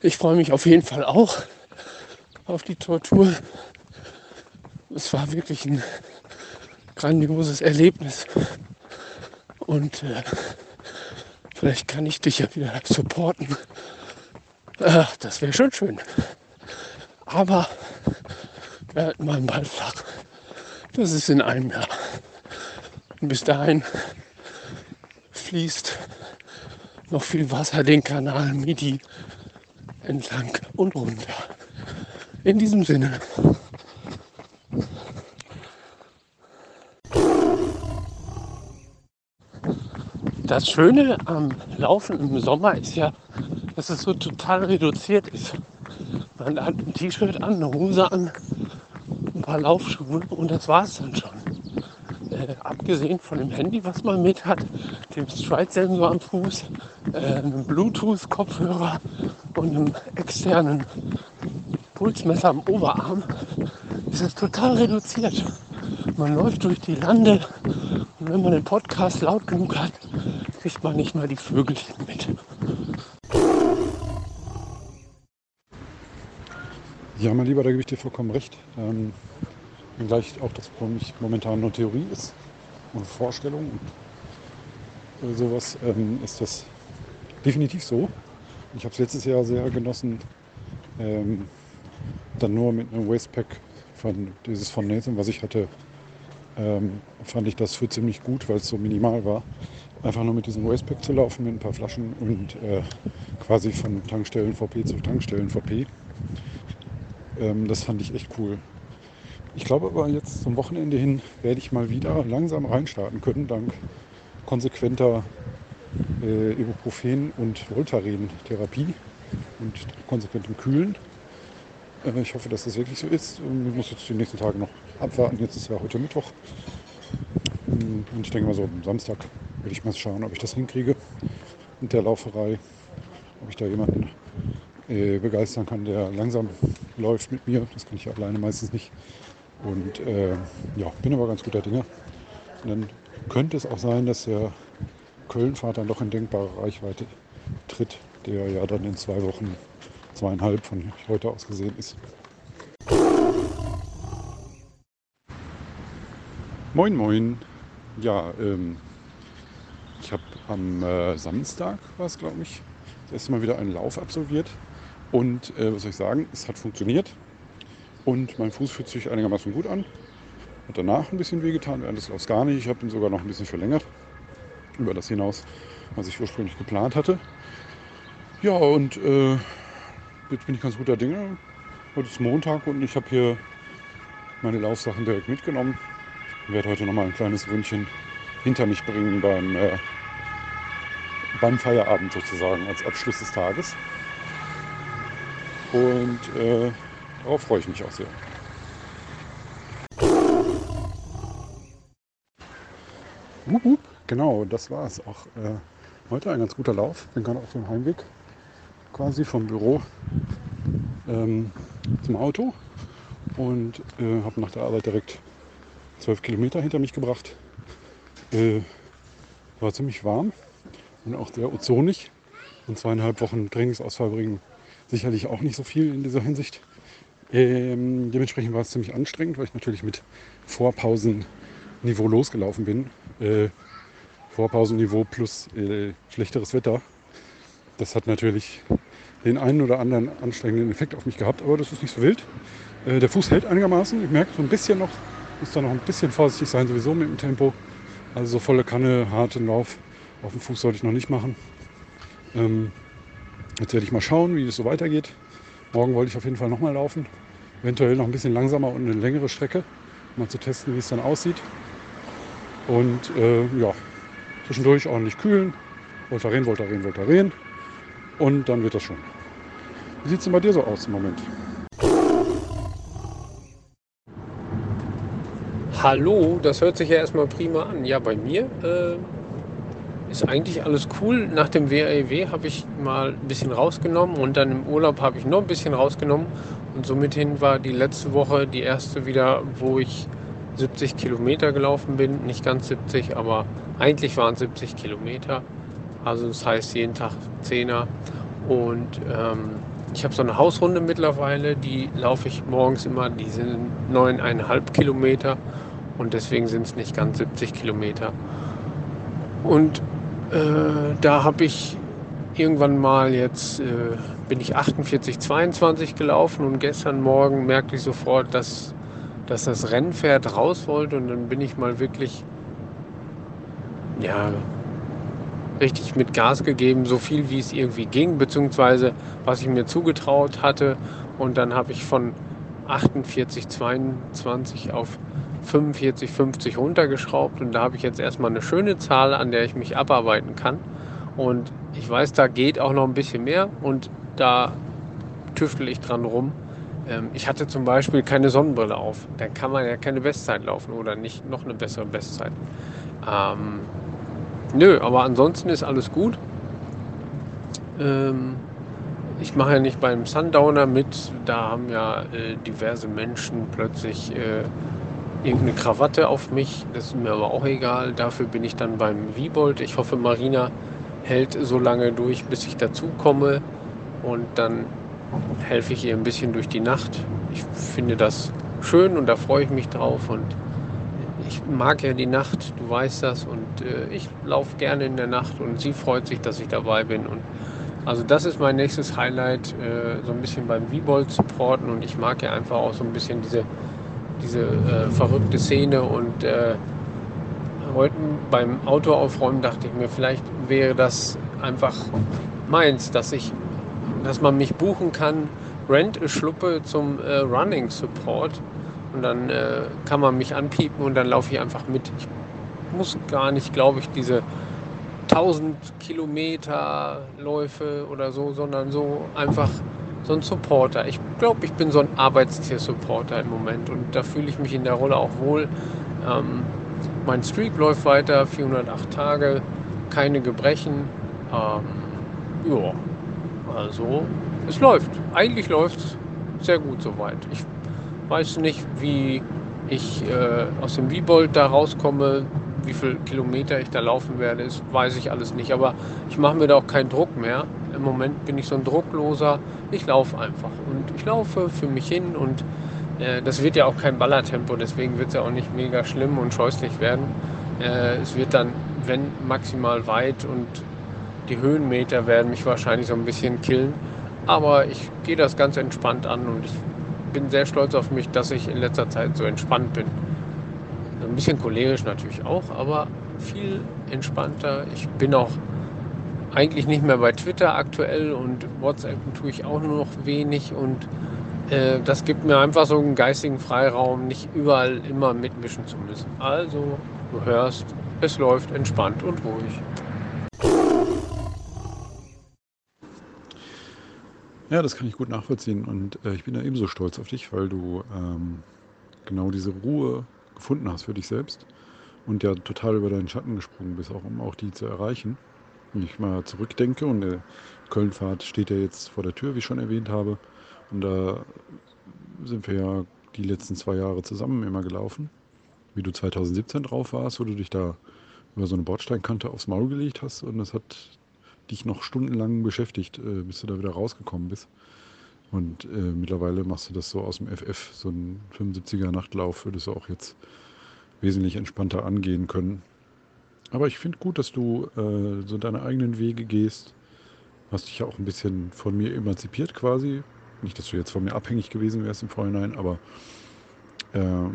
ich freue mich auf jeden Fall auch auf die Tortur. Es war wirklich ein grandioses Erlebnis. Und äh, vielleicht kann ich dich ja wieder supporten. Äh, das wäre schon schön. Aber wir halten mal einen Ball flach. Das ist in einem Jahr. Und bis dahin fließt noch viel Wasser den Kanal Midi entlang und runter. In diesem Sinne. Das Schöne am Laufen im Sommer ist ja, dass es so total reduziert ist. Man hat ein T-Shirt an, eine Hose an, ein paar Laufschuhe und das war es dann schon. Äh, abgesehen von dem Handy, was man mit hat, dem Stride-Sensor am Fuß, äh, einem Bluetooth-Kopfhörer und einem externen Pulsmesser am Oberarm, ist es total reduziert. Man läuft durch die Lande und wenn man den Podcast laut genug hat, kriegt man nicht mal die Vögelchen mit. Ja, mein Lieber, da gebe ich dir vollkommen recht. Ähm, gleich auch das mich momentan nur Theorie ist und Vorstellung und sowas, ähm, ist das definitiv so. Ich habe es letztes Jahr sehr genossen, ähm, dann nur mit einem Wastepack von dieses von Nathan, was ich hatte, ähm, fand ich das für ziemlich gut, weil es so minimal war. Einfach nur mit diesem Wastepack zu laufen, mit ein paar Flaschen und äh, quasi von Tankstellen VP zu Tankstellen VP. Ähm, das fand ich echt cool. Ich glaube aber jetzt zum Wochenende hin werde ich mal wieder langsam reinstarten können, dank konsequenter äh, Ibuprofen- und Voltaren-Therapie und konsequentem Kühlen. Äh, ich hoffe, dass das wirklich so ist. Und ich muss jetzt die nächsten Tage noch abwarten. Jetzt ist ja heute Mittwoch. Und ich denke mal so am Samstag werde ich mal schauen, ob ich das hinkriege mit der Lauferei. Ob ich da jemanden äh, begeistern kann, der langsam läuft mit mir. Das kann ich alleine meistens nicht. Und äh, ja, bin aber ganz guter Dinge. Und dann könnte es auch sein, dass der Köln-Fahrt dann doch in denkbare Reichweite tritt, der ja dann in zwei Wochen, zweieinhalb von heute aus gesehen ist. Moin, moin. Ja, ähm, ich habe am äh, Samstag, war es glaube ich, das erste Mal wieder einen Lauf absolviert. Und äh, was soll ich sagen, es hat funktioniert. Und mein Fuß fühlt sich einigermaßen gut an. Hat danach ein bisschen wehgetan, während des Laufs gar nicht. Ich habe ihn sogar noch ein bisschen verlängert. Über das hinaus, was ich ursprünglich geplant hatte. Ja, und äh, jetzt bin ich ganz guter Dinge. Heute ist Montag und ich habe hier meine Laufsachen direkt mitgenommen. Ich werde heute nochmal ein kleines Ründchen hinter mich bringen beim, äh, beim Feierabend sozusagen als Abschluss des Tages. Und äh, darauf freue ich mich auch sehr. Wup, wup. Genau, das war es auch. Äh, heute ein ganz guter Lauf. Bin gerade auf dem Heimweg quasi vom Büro ähm, zum Auto und äh, habe nach der Arbeit direkt zwölf Kilometer hinter mich gebracht. Äh, war ziemlich warm und auch sehr ozonig. Und zweieinhalb Wochen Trainingsausfall bringen sicherlich auch nicht so viel in dieser Hinsicht. Ähm, dementsprechend war es ziemlich anstrengend, weil ich natürlich mit Vorpausenniveau losgelaufen bin. Äh, Vorpausenniveau plus äh, schlechteres Wetter. Das hat natürlich den einen oder anderen anstrengenden Effekt auf mich gehabt, aber das ist nicht so wild. Äh, der Fuß hält einigermaßen. Ich merke so ein bisschen noch, muss da noch ein bisschen vorsichtig sein, sowieso mit dem Tempo. Also so volle Kanne, harten Lauf auf dem Fuß sollte ich noch nicht machen. Ähm, jetzt werde ich mal schauen, wie es so weitergeht. Morgen wollte ich auf jeden Fall nochmal laufen. Eventuell noch ein bisschen langsamer und eine längere Strecke, um mal zu testen, wie es dann aussieht. Und äh, ja, zwischendurch ordentlich kühlen. Voltaren, Voltaren, Voltaren. Und dann wird das schon. Wie sieht es denn bei dir so aus im Moment? Hallo, das hört sich ja erstmal prima an. Ja, bei mir äh, ist eigentlich alles cool. Nach dem WAEW habe ich mal ein bisschen rausgenommen und dann im Urlaub habe ich noch ein bisschen rausgenommen. Und somit war die letzte Woche die erste wieder, wo ich 70 Kilometer gelaufen bin. Nicht ganz 70, aber eigentlich waren es 70 Kilometer. Also das heißt jeden Tag 10er. Und ähm, ich habe so eine Hausrunde mittlerweile, die laufe ich morgens immer, die sind 9,5 Kilometer und deswegen sind es nicht ganz 70 Kilometer. Und äh, da habe ich irgendwann mal jetzt, äh, bin ich 48, 22 gelaufen und gestern Morgen merkte ich sofort, dass, dass das Rennpferd raus wollte und dann bin ich mal wirklich, ja, richtig mit Gas gegeben, so viel wie es irgendwie ging, beziehungsweise was ich mir zugetraut hatte. Und dann habe ich von 48, 22 auf 45, 50 runtergeschraubt und da habe ich jetzt erstmal eine schöne Zahl, an der ich mich abarbeiten kann. Und ich weiß, da geht auch noch ein bisschen mehr und da tüftel ich dran rum. Ähm, ich hatte zum Beispiel keine Sonnenbrille auf. Dann kann man ja keine Bestzeit laufen oder nicht noch eine bessere Bestzeit. Ähm, nö, aber ansonsten ist alles gut. Ähm, ich mache ja nicht beim Sundowner mit. Da haben ja äh, diverse Menschen plötzlich äh, irgendeine Krawatte auf mich. Das ist mir aber auch egal. Dafür bin ich dann beim Wiebold. Ich hoffe, Marina hält so lange durch, bis ich dazu komme. Und dann helfe ich ihr ein bisschen durch die Nacht. Ich finde das schön und da freue ich mich drauf. Und ich mag ja die Nacht, du weißt das. Und äh, ich laufe gerne in der Nacht und sie freut sich, dass ich dabei bin. Und also das ist mein nächstes Highlight, äh, so ein bisschen beim Wiebold supporten. Und ich mag ja einfach auch so ein bisschen diese diese äh, verrückte Szene und äh, heute beim Auto aufräumen dachte ich mir, vielleicht wäre das einfach meins, dass ich, dass man mich buchen kann, Rent a Schluppe zum äh, Running Support und dann äh, kann man mich anpiepen und dann laufe ich einfach mit. Ich muss gar nicht, glaube ich, diese 1000 Kilometer Läufe oder so, sondern so einfach so ein Supporter. Ich glaube, ich bin so ein Arbeitstier-Supporter im Moment und da fühle ich mich in der Rolle auch wohl. Ähm, mein Streak läuft weiter, 408 Tage, keine Gebrechen. Ähm, ja, also es läuft. Eigentlich läuft es sehr gut soweit. Ich weiß nicht, wie ich äh, aus dem Wiebold da rauskomme, wie viele Kilometer ich da laufen werde, das weiß ich alles nicht. Aber ich mache mir da auch keinen Druck mehr. Im Moment bin ich so ein druckloser. Ich laufe einfach und ich laufe für mich hin und äh, das wird ja auch kein Ballertempo, deswegen wird es ja auch nicht mega schlimm und scheußlich werden. Äh, es wird dann, wenn maximal weit und die Höhenmeter werden mich wahrscheinlich so ein bisschen killen. Aber ich gehe das ganz entspannt an und ich bin sehr stolz auf mich, dass ich in letzter Zeit so entspannt bin. Ein bisschen cholerisch natürlich auch, aber viel entspannter. Ich bin auch eigentlich nicht mehr bei Twitter aktuell und WhatsApp tue ich auch nur noch wenig und äh, das gibt mir einfach so einen geistigen Freiraum, nicht überall immer mitmischen zu müssen. Also, du hörst, es läuft entspannt und ruhig. Ja, das kann ich gut nachvollziehen und äh, ich bin da ebenso stolz auf dich, weil du ähm, genau diese Ruhe gefunden hast für dich selbst und ja total über deinen Schatten gesprungen bist, auch um auch die zu erreichen. Wenn ich mal zurückdenke und der Kölnfahrt steht ja jetzt vor der Tür, wie ich schon erwähnt habe. Und da sind wir ja die letzten zwei Jahre zusammen immer gelaufen. Wie du 2017 drauf warst, wo du dich da über so eine Bordsteinkante aufs Maul gelegt hast und das hat dich noch stundenlang beschäftigt, äh, bis du da wieder rausgekommen bist. Und äh, mittlerweile machst du das so aus dem FF, so ein 75er Nachtlauf, würdest du auch jetzt wesentlich entspannter angehen können. Aber ich finde gut, dass du äh, so deine eigenen Wege gehst. Hast dich ja auch ein bisschen von mir emanzipiert quasi. Nicht, dass du jetzt von mir abhängig gewesen wärst im Vorhinein, aber äh,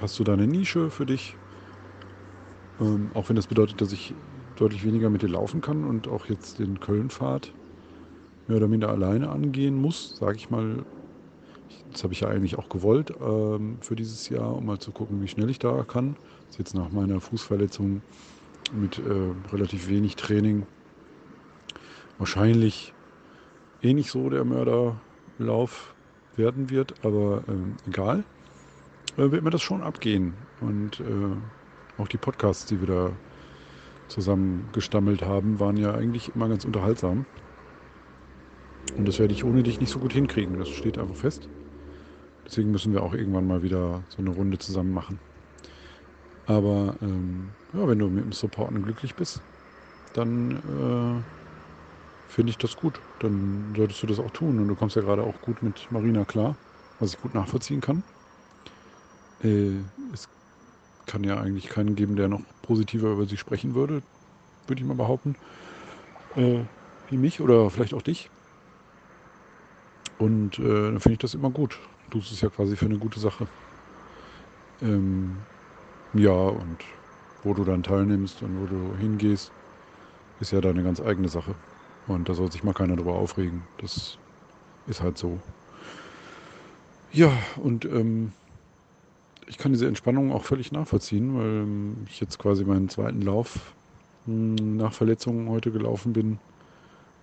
hast du deine Nische für dich. Ähm, auch wenn das bedeutet, dass ich deutlich weniger mit dir laufen kann und auch jetzt den Köln-Fahrt mehr oder minder alleine angehen muss, sage ich mal. Das habe ich ja eigentlich auch gewollt ähm, für dieses Jahr, um mal zu gucken, wie schnell ich da kann. Ist jetzt nach meiner Fußverletzung mit äh, relativ wenig Training wahrscheinlich eh nicht so der Mörderlauf werden wird, aber ähm, egal, äh, wird mir das schon abgehen. Und äh, auch die Podcasts, die wir da zusammengestammelt haben, waren ja eigentlich immer ganz unterhaltsam. Und das werde ich ohne dich nicht so gut hinkriegen. Das steht einfach fest. Deswegen müssen wir auch irgendwann mal wieder so eine Runde zusammen machen. Aber ähm, ja, wenn du mit dem Supporten glücklich bist, dann äh, finde ich das gut. Dann solltest du das auch tun. Und du kommst ja gerade auch gut mit Marina klar, was ich gut nachvollziehen kann. Äh, es kann ja eigentlich keinen geben, der noch positiver über sie sprechen würde, würde ich mal behaupten. Äh, wie mich oder vielleicht auch dich. Und äh, dann finde ich das immer gut. Du tust es ja quasi für eine gute Sache. Ähm, ja, und wo du dann teilnimmst und wo du hingehst, ist ja deine ganz eigene Sache. Und da soll sich mal keiner drüber aufregen. Das ist halt so. Ja, und ähm, ich kann diese Entspannung auch völlig nachvollziehen, weil ähm, ich jetzt quasi meinen zweiten Lauf mh, hm, nach Verletzungen heute gelaufen bin.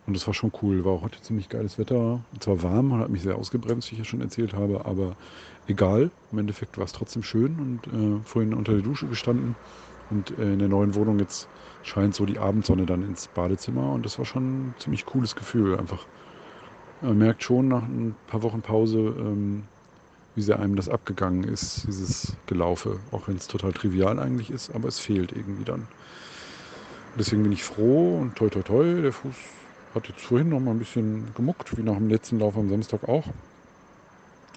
Und das war schon cool. War auch heute ziemlich geiles Wetter. Zwar warm, hat mich sehr ausgebremst, wie ich ja schon erzählt habe, aber egal. Im Endeffekt war es trotzdem schön und äh, vorhin unter der Dusche gestanden. Und äh, in der neuen Wohnung jetzt scheint so die Abendsonne dann ins Badezimmer. Und das war schon ein ziemlich cooles Gefühl. Einfach man merkt schon nach ein paar Wochen Pause, ähm, wie sehr einem das abgegangen ist, dieses Gelaufe. Auch wenn es total trivial eigentlich ist, aber es fehlt irgendwie dann. Deswegen bin ich froh und toi toi toi, der Fuß hat jetzt vorhin noch mal ein bisschen gemuckt, wie nach dem letzten Lauf am Samstag auch.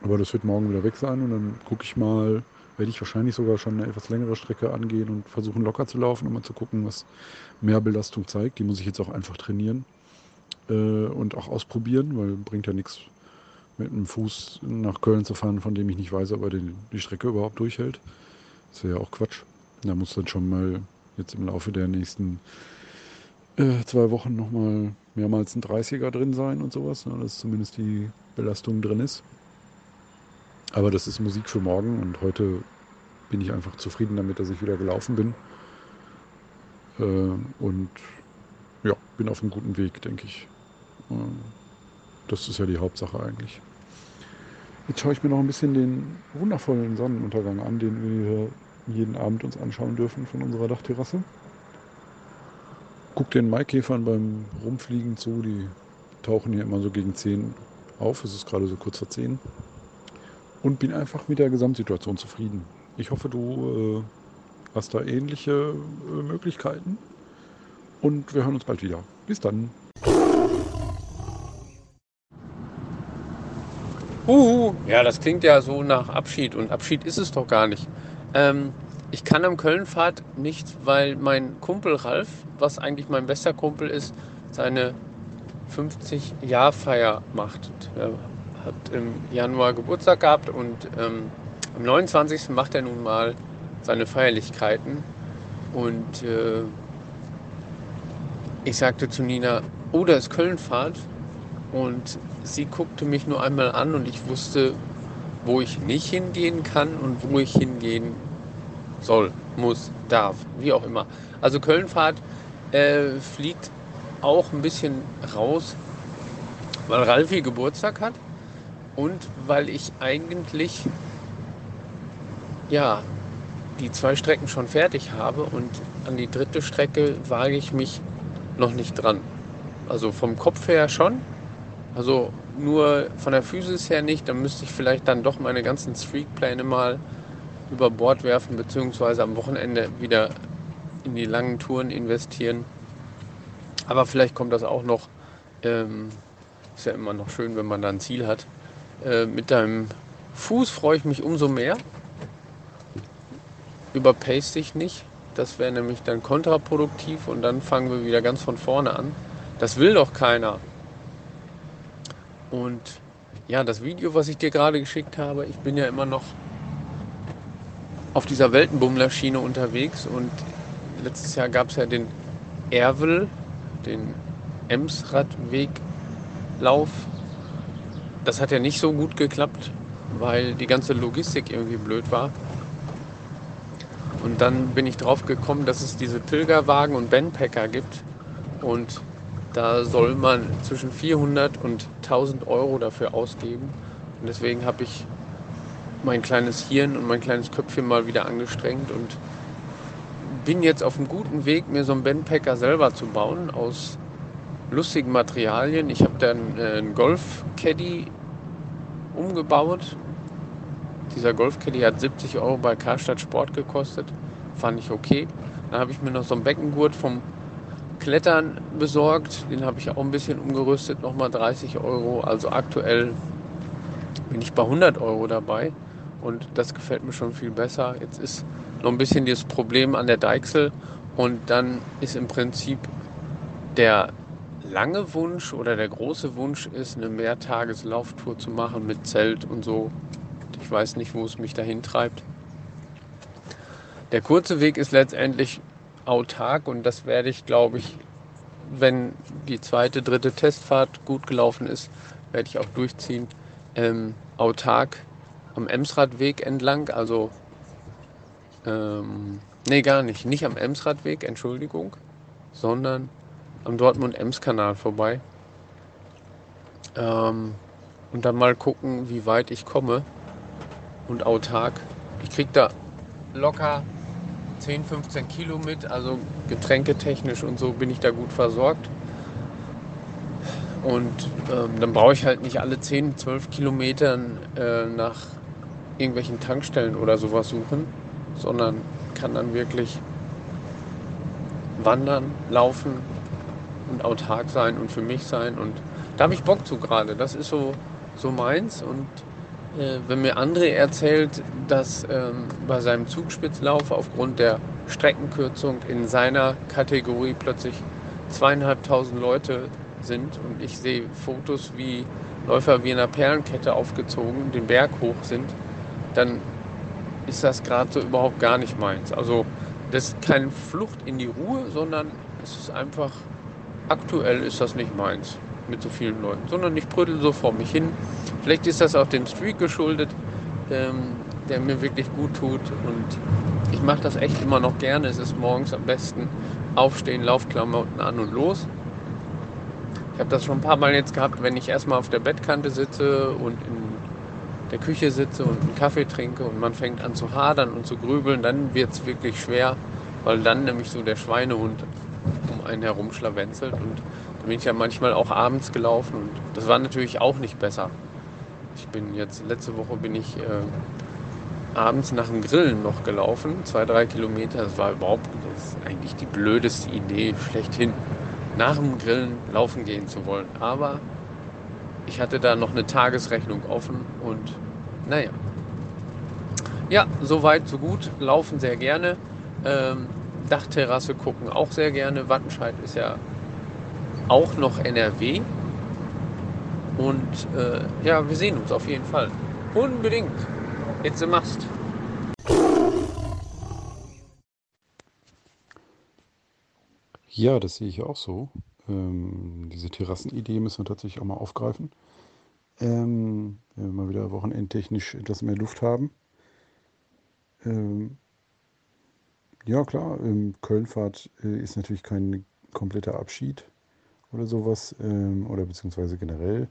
Aber das wird morgen wieder weg sein und dann gucke ich mal, werde ich wahrscheinlich sogar schon eine etwas längere Strecke angehen und versuchen locker zu laufen, um mal zu gucken, was mehr Belastung zeigt. Die muss ich jetzt auch einfach trainieren äh, und auch ausprobieren, weil bringt ja nichts mit einem Fuß nach Köln zu fahren, von dem ich nicht weiß, ob er die, die Strecke überhaupt durchhält. Das wäre ja auch Quatsch. Da muss dann schon mal jetzt im Laufe der nächsten äh, zwei Wochen nochmal mehrmals ein 30er drin sein und sowas, ne, dass zumindest die Belastung drin ist. Aber das ist Musik für morgen und heute bin ich einfach zufrieden damit, dass ich wieder gelaufen bin. Äh, und ja, bin auf einem guten Weg, denke ich. Äh, das ist ja die Hauptsache eigentlich. Jetzt schaue ich mir noch ein bisschen den wundervollen Sonnenuntergang an, den wir jeden Abend uns anschauen dürfen von unserer Dachterrasse. Guck den Maikäfern beim Rumfliegen zu, die tauchen hier immer so gegen 10 auf. Es ist gerade so kurz vor 10 und bin einfach mit der Gesamtsituation zufrieden. Ich hoffe, du äh, hast da ähnliche äh, Möglichkeiten und wir hören uns bald wieder. Bis dann. Huhu, ja, das klingt ja so nach Abschied und Abschied ist es doch gar nicht. Ähm, ich kann am Kölnfahrt nicht, weil mein Kumpel Ralf, was eigentlich mein bester Kumpel ist, seine 50-Jahr-Feier macht. Er hat im Januar Geburtstag gehabt und ähm, am 29. macht er nun mal seine Feierlichkeiten. Und äh, ich sagte zu Nina, oh, da ist Kölnfahrt. Und sie guckte mich nur einmal an und ich wusste, wo ich nicht hingehen kann und wo ich hingehen soll, muss, darf, wie auch immer. Also Kölnfahrt äh, fliegt auch ein bisschen raus, weil Ralfi Geburtstag hat und weil ich eigentlich ja die zwei Strecken schon fertig habe und an die dritte Strecke wage ich mich noch nicht dran. Also vom Kopf her schon, also nur von der Physis her nicht. Dann müsste ich vielleicht dann doch meine ganzen Streakpläne mal über Bord werfen, beziehungsweise am Wochenende wieder in die langen Touren investieren. Aber vielleicht kommt das auch noch. Ähm, ist ja immer noch schön, wenn man da ein Ziel hat. Äh, mit deinem Fuß freue ich mich umso mehr. Überpace dich nicht. Das wäre nämlich dann kontraproduktiv und dann fangen wir wieder ganz von vorne an. Das will doch keiner. Und ja, das Video, was ich dir gerade geschickt habe, ich bin ja immer noch auf dieser Weltenbummler-Schiene unterwegs und letztes Jahr gab es ja den Erwel, den Emsradweglauf. Das hat ja nicht so gut geklappt, weil die ganze Logistik irgendwie blöd war. Und dann bin ich drauf gekommen, dass es diese Pilgerwagen und Bandpacker gibt. Und da soll man zwischen 400 und 1000 Euro dafür ausgeben. Und deswegen habe ich mein kleines Hirn und mein kleines Köpfchen mal wieder angestrengt und bin jetzt auf einem guten Weg, mir so einen Bandpacker selber zu bauen aus lustigen Materialien. Ich habe dann äh, einen Golf-Caddy umgebaut. Dieser Golf-Caddy hat 70 Euro bei Karstadt Sport gekostet. Fand ich okay. Dann habe ich mir noch so einen Beckengurt vom Klettern besorgt. Den habe ich auch ein bisschen umgerüstet, nochmal 30 Euro. Also aktuell bin ich bei 100 Euro dabei und das gefällt mir schon viel besser. Jetzt ist noch ein bisschen das Problem an der Deichsel und dann ist im Prinzip der lange Wunsch oder der große Wunsch ist, eine Mehrtageslauftour zu machen mit Zelt und so. Ich weiß nicht, wo es mich dahin treibt. Der kurze Weg ist letztendlich autark und das werde ich, glaube ich, wenn die zweite, dritte Testfahrt gut gelaufen ist, werde ich auch durchziehen. Ähm, autark am Emsradweg entlang, also ähm, nee, gar nicht, nicht am Emsradweg, Entschuldigung, sondern am Dortmund-Ems-Kanal vorbei. Ähm, und dann mal gucken, wie weit ich komme und autark. Ich krieg da locker 10, 15 Kilo mit, also getränketechnisch und so bin ich da gut versorgt. Und ähm, dann brauche ich halt nicht alle 10, 12 Kilometern äh, nach irgendwelchen Tankstellen oder sowas suchen, sondern kann dann wirklich wandern, laufen und autark sein und für mich sein. Und da habe ich Bock zu gerade. Das ist so, so meins. Und äh, wenn mir André erzählt, dass ähm, bei seinem Zugspitzlauf aufgrund der Streckenkürzung in seiner Kategorie plötzlich zweieinhalbtausend Leute sind und ich sehe Fotos, wie Läufer wie in einer Perlenkette aufgezogen den Berg hoch sind, dann ist das gerade so überhaupt gar nicht meins. Also das ist keine Flucht in die Ruhe, sondern es ist einfach, aktuell ist das nicht meins mit so vielen Leuten, sondern ich brüttel so vor mich hin. Vielleicht ist das auch dem Streak geschuldet, ähm, der mir wirklich gut tut und ich mache das echt immer noch gerne. Es ist morgens am besten aufstehen, Laufklamotten an und los. Ich habe das schon ein paar Mal jetzt gehabt, wenn ich erstmal auf der Bettkante sitze und in der Küche sitze und einen Kaffee trinke und man fängt an zu hadern und zu grübeln, dann wird es wirklich schwer, weil dann nämlich so der Schweinehund um einen herum schlawenzelt. Und da bin ich ja manchmal auch abends gelaufen und das war natürlich auch nicht besser. Ich bin jetzt, letzte Woche bin ich äh, abends nach dem Grillen noch gelaufen, zwei, drei Kilometer. Das war überhaupt, das ist eigentlich die blödeste Idee schlechthin, nach dem Grillen laufen gehen zu wollen. Aber ich hatte da noch eine Tagesrechnung offen und naja. Ja, soweit, so gut. Laufen sehr gerne. Ähm, Dachterrasse gucken auch sehr gerne. Wattenscheid ist ja auch noch NRW. Und äh, ja, wir sehen uns auf jeden Fall. Unbedingt. Jetzt machst. Ja, das sehe ich auch so. Ähm, diese Terrassenidee müssen wir tatsächlich auch mal aufgreifen. Ähm, wenn wir mal wieder wochenendtechnisch etwas mehr Luft haben. Ähm, ja, klar, ähm, Kölnfahrt äh, ist natürlich kein kompletter Abschied oder sowas, ähm, oder beziehungsweise generell.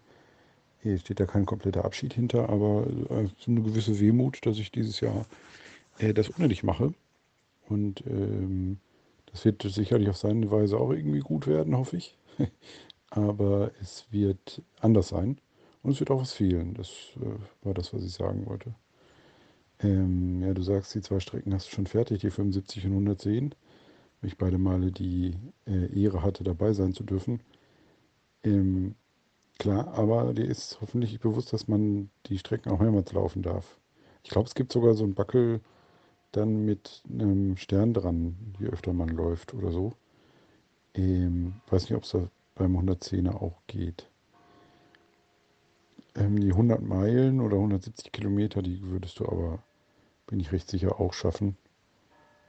Hier steht da kein kompletter Abschied hinter, aber äh, eine gewisse Wehmut, dass ich dieses Jahr äh, das ohne dich mache. Und ähm, das wird sicherlich auf seine Weise auch irgendwie gut werden, hoffe ich. Aber es wird anders sein und es wird auch was fehlen. Das äh, war das, was ich sagen wollte. Ähm, ja, du sagst, die zwei Strecken hast du schon fertig, die 75 und 110. Weil ich beide Male die äh, Ehre hatte, dabei sein zu dürfen. Ähm, klar, aber dir ist hoffentlich bewusst, dass man die Strecken auch mehrmals laufen darf. Ich glaube, es gibt sogar so einen Backel dann mit einem Stern dran, je öfter man läuft oder so. Ähm, weiß nicht, ob es beim 110er auch geht. Ähm, die 100 Meilen oder 170 Kilometer, die würdest du aber, bin ich recht sicher, auch schaffen.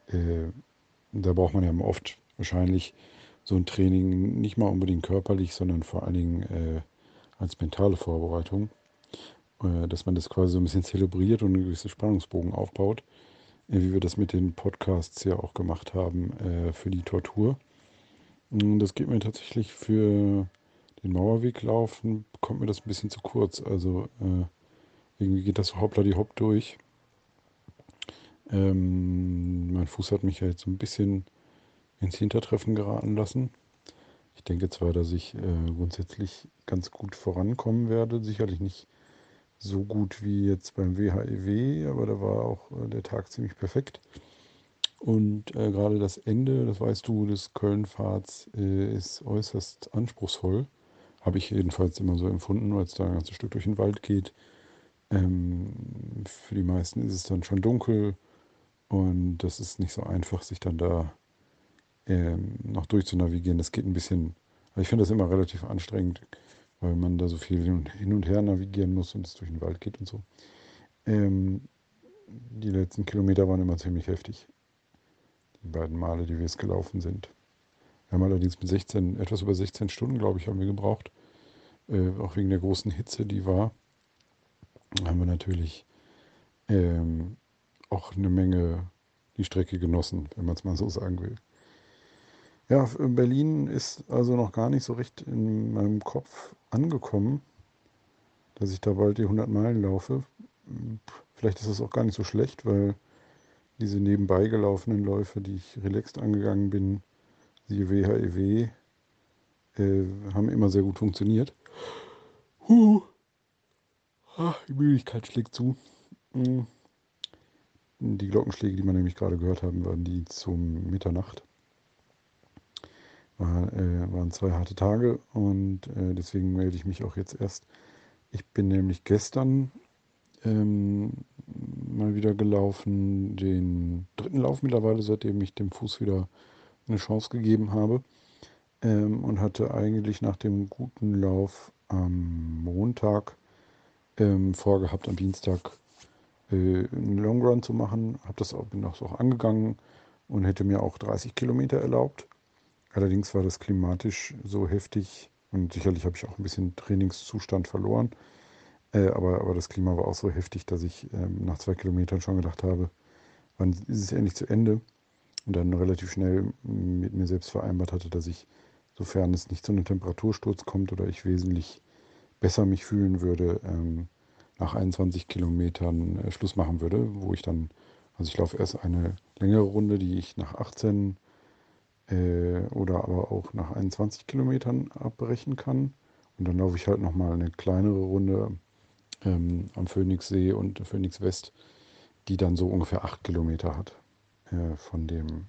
Äh, da braucht man ja oft wahrscheinlich so ein Training nicht mal unbedingt körperlich, sondern vor allen Dingen äh, als mentale Vorbereitung, äh, dass man das quasi so ein bisschen zelebriert und einen gewissen Spannungsbogen aufbaut, wie wir das mit den Podcasts ja auch gemacht haben äh, für die Tortur. Und das geht mir tatsächlich für den Mauerweg laufen, kommt mir das ein bisschen zu kurz. Also äh, irgendwie geht das so hoppla die hopp durch. Ähm, mein Fuß hat mich ja jetzt so ein bisschen ins Hintertreffen geraten lassen. Ich denke zwar, dass ich äh, grundsätzlich ganz gut vorankommen werde, sicherlich nicht so gut wie jetzt beim WHEW, e aber da war auch äh, der Tag ziemlich perfekt. Und äh, gerade das Ende, das weißt du, des Kölnfahrts äh, ist äußerst anspruchsvoll. Habe ich jedenfalls immer so empfunden, weil es da ein ganzes Stück durch den Wald geht. Ähm, für die meisten ist es dann schon dunkel und das ist nicht so einfach, sich dann da ähm, noch durchzunavigieren. Das geht ein bisschen, ich finde das immer relativ anstrengend, weil man da so viel hin und her navigieren muss und es durch den Wald geht und so. Ähm, die letzten Kilometer waren immer ziemlich heftig. Die beiden Male, die wir es gelaufen sind. Wir haben allerdings mit 16, etwas über 16 Stunden, glaube ich, haben wir gebraucht. Äh, auch wegen der großen Hitze, die war. Haben wir natürlich ähm, auch eine Menge die Strecke genossen, wenn man es mal so sagen will. Ja, Berlin ist also noch gar nicht so recht in meinem Kopf angekommen, dass ich da bald die 100 Meilen laufe. Vielleicht ist das auch gar nicht so schlecht, weil diese nebenbei gelaufenen Läufe, die ich relaxed angegangen bin, die WHEW, äh, haben immer sehr gut funktioniert. Huh. Ach, die Müdigkeit schlägt zu. Hm. Die Glockenschläge, die wir nämlich gerade gehört haben, waren die zum Mitternacht. War, äh, waren zwei harte Tage und äh, deswegen melde ich mich auch jetzt erst. Ich bin nämlich gestern ähm, mal wieder gelaufen, den dritten Lauf mittlerweile, seitdem ich dem Fuß wieder eine Chance gegeben habe. Ähm, und hatte eigentlich nach dem guten Lauf am Montag ähm, vorgehabt, am Dienstag äh, einen Long Run zu machen. Habe das auch, bin das auch angegangen und hätte mir auch 30 Kilometer erlaubt. Allerdings war das klimatisch so heftig und sicherlich habe ich auch ein bisschen Trainingszustand verloren. Äh, aber, aber das Klima war auch so heftig, dass ich ähm, nach zwei Kilometern schon gedacht habe, wann ist es endlich zu Ende? Und dann relativ schnell mit mir selbst vereinbart hatte, dass ich, sofern es nicht zu einem Temperatursturz kommt oder ich wesentlich besser mich fühlen würde, ähm, nach 21 Kilometern äh, Schluss machen würde, wo ich dann, also ich laufe erst eine längere Runde, die ich nach 18 äh, oder aber auch nach 21 Kilometern abbrechen kann. Und dann laufe ich halt nochmal eine kleinere Runde ähm, am Phoenixsee und Phoenix West, die dann so ungefähr 8 Kilometer hat äh, von, dem,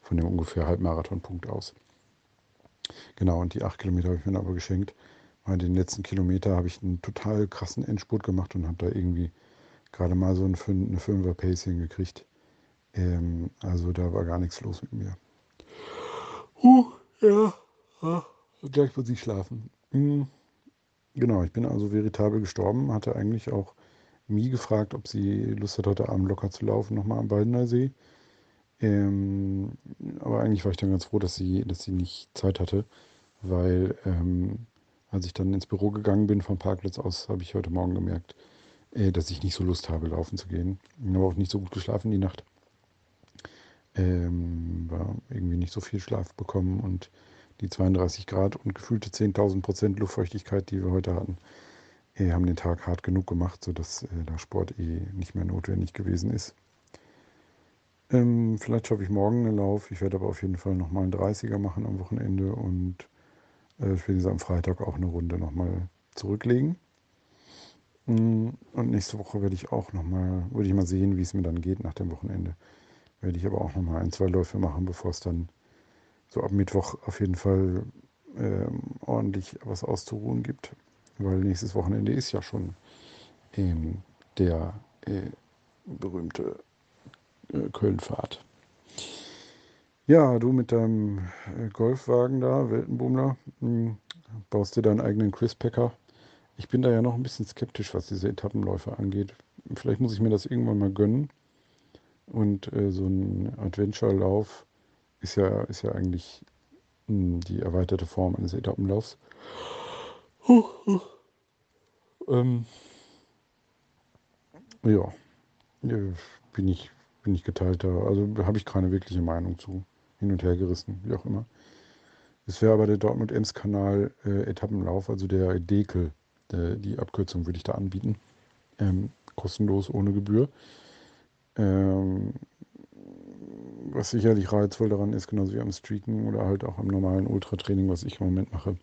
von dem ungefähr Halbmarathonpunkt aus. Genau, und die 8 Kilometer habe ich mir dann aber geschenkt. Weil den letzten Kilometer habe ich einen total krassen Endspurt gemacht und habe da irgendwie gerade mal so eine 5er Pace hingekriegt. Ähm, also da war gar nichts los mit mir. Huh, ja. ja. Gleich muss ich schlafen. Hm. Genau, ich bin also veritabel gestorben. Hatte eigentlich auch Mie gefragt, ob sie Lust hat, heute Abend locker zu laufen, nochmal am Baldener See. Ähm, aber eigentlich war ich dann ganz froh, dass sie, dass sie nicht Zeit hatte, weil ähm, als ich dann ins Büro gegangen bin vom Parkplatz aus, habe ich heute Morgen gemerkt, äh, dass ich nicht so Lust habe, laufen zu gehen. Ich habe auch nicht so gut geschlafen die Nacht. Ähm, war irgendwie nicht so viel Schlaf bekommen und die 32 Grad und gefühlte 10.000 Prozent Luftfeuchtigkeit, die wir heute hatten, äh, haben den Tag hart genug gemacht, sodass äh, der Sport eh nicht mehr notwendig gewesen ist. Ähm, vielleicht schaffe ich morgen einen Lauf. Ich werde aber auf jeden Fall nochmal einen 30er machen am Wochenende und äh, spätestens am Freitag auch eine Runde nochmal zurücklegen. Mm, und nächste Woche werde ich auch nochmal, würde ich mal sehen, wie es mir dann geht nach dem Wochenende werde ich aber auch nochmal ein, zwei Läufe machen, bevor es dann so ab Mittwoch auf jeden Fall ähm, ordentlich was auszuruhen gibt. Weil nächstes Wochenende ist ja schon ähm, der äh, berühmte äh, Kölnfahrt. Ja, du mit deinem äh, Golfwagen da, Weltenbummler, hm, baust dir deinen eigenen Quizpacker. Ich bin da ja noch ein bisschen skeptisch, was diese Etappenläufe angeht. Vielleicht muss ich mir das irgendwann mal gönnen und äh, so ein Adventure-Lauf ist ja, ist ja eigentlich mh, die erweiterte Form eines Etappenlaufs. Ähm, ja, äh, bin ich, bin ich geteilter. Also habe ich keine wirkliche Meinung zu. Hin und her gerissen, wie auch immer. Es wäre aber der Dortmund-Ems-Kanal äh, Etappenlauf, also der Dekel. Der, die Abkürzung würde ich da anbieten. Ähm, kostenlos, ohne Gebühr. Ähm, was sicherlich reizvoll daran ist, genauso wie am Streaken oder halt auch am normalen Ultratraining, was ich im Moment mache,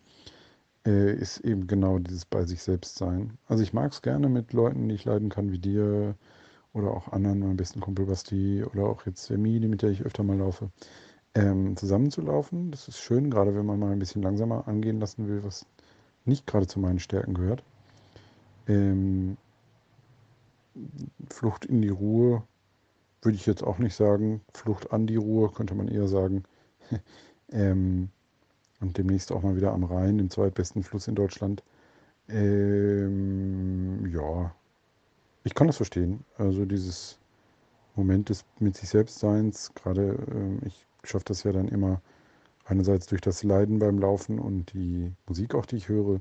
äh, ist eben genau dieses bei sich selbst sein. Also ich mag es gerne mit Leuten, die ich leiden kann, wie dir oder auch anderen, meinem besten Kumpel Basti oder auch jetzt Mini, mit der ich öfter mal laufe, ähm, zusammenzulaufen. Das ist schön, gerade wenn man mal ein bisschen langsamer angehen lassen will, was nicht gerade zu meinen Stärken gehört. Ähm, Flucht in die Ruhe würde ich jetzt auch nicht sagen. Flucht an die Ruhe könnte man eher sagen. ähm, und demnächst auch mal wieder am Rhein, dem zweitbesten Fluss in Deutschland. Ähm, ja, ich kann das verstehen. Also dieses Moment des mit sich selbst Seins, gerade ähm, ich schaffe das ja dann immer einerseits durch das Leiden beim Laufen und die Musik auch, die ich höre,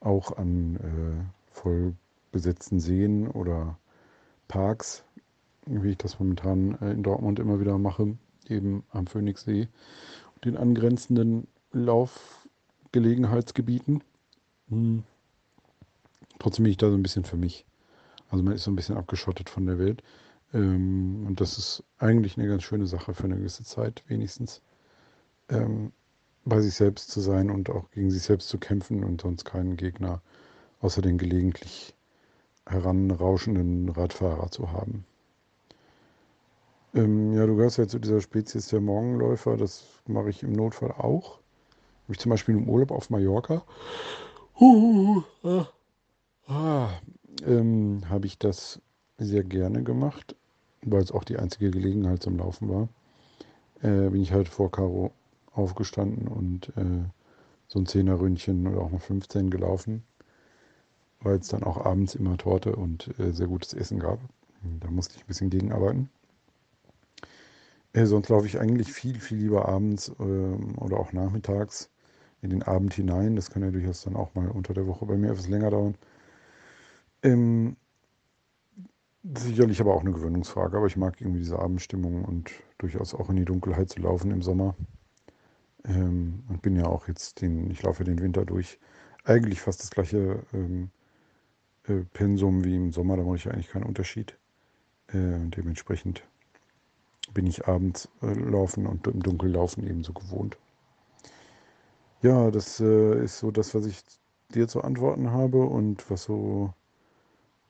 auch an äh, voll Seen oder Parks, wie ich das momentan äh, in Dortmund immer wieder mache, eben am Phoenixsee und den angrenzenden Laufgelegenheitsgebieten. Hm. Trotzdem bin ich da so ein bisschen für mich. Also man ist so ein bisschen abgeschottet von der Welt. Ähm, und das ist eigentlich eine ganz schöne Sache für eine gewisse Zeit, wenigstens. Ähm, bei sich selbst zu sein und auch gegen sich selbst zu kämpfen und sonst keinen Gegner außer den gelegentlich heranrauschenden Radfahrer zu haben. Ähm, ja, du gehörst ja zu dieser Spezies der Morgenläufer. Das mache ich im Notfall auch. Ich zum Beispiel im Urlaub auf Mallorca. Uh, ah, ähm, habe ich das sehr gerne gemacht, weil es auch die einzige Gelegenheit zum Laufen war. Äh, bin ich halt vor Caro aufgestanden und äh, so ein Zehnerründchen oder auch mal 15 gelaufen weil es dann auch abends immer Torte und äh, sehr gutes Essen gab. Da musste ich ein bisschen gegenarbeiten. Äh, sonst laufe ich eigentlich viel, viel lieber abends ähm, oder auch nachmittags in den Abend hinein. Das kann ja durchaus dann auch mal unter der Woche bei mir etwas länger dauern. Ähm, sicherlich aber auch eine Gewöhnungsfrage, aber ich mag irgendwie diese Abendstimmung und durchaus auch in die Dunkelheit zu laufen im Sommer. Ähm, und bin ja auch jetzt den, ich laufe den Winter durch, eigentlich fast das gleiche ähm, äh, Pensum wie im Sommer, da mache ich eigentlich keinen Unterschied. Äh, dementsprechend bin ich abends äh, laufen und im Dunkeln laufen ebenso gewohnt. Ja, das äh, ist so das, was ich dir zu antworten habe und was so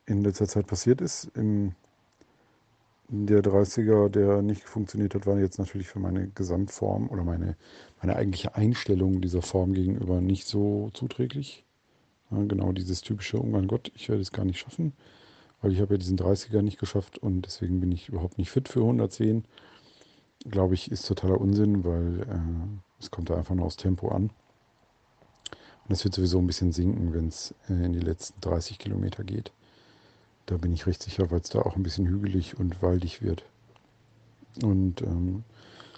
in letzter Zeit passiert ist. Im, der 30er, der nicht funktioniert hat, war jetzt natürlich für meine Gesamtform oder meine, meine eigentliche Einstellung dieser Form gegenüber nicht so zuträglich. Ja, genau dieses typische, oh mein Gott, ich werde es gar nicht schaffen, weil ich habe ja diesen 30er nicht geschafft und deswegen bin ich überhaupt nicht fit für 110. Glaube ich, ist totaler Unsinn, weil äh, es kommt da einfach nur aus Tempo an. Und es wird sowieso ein bisschen sinken, wenn es äh, in die letzten 30 Kilometer geht. Da bin ich recht sicher, weil es da auch ein bisschen hügelig und waldig wird. Und ähm,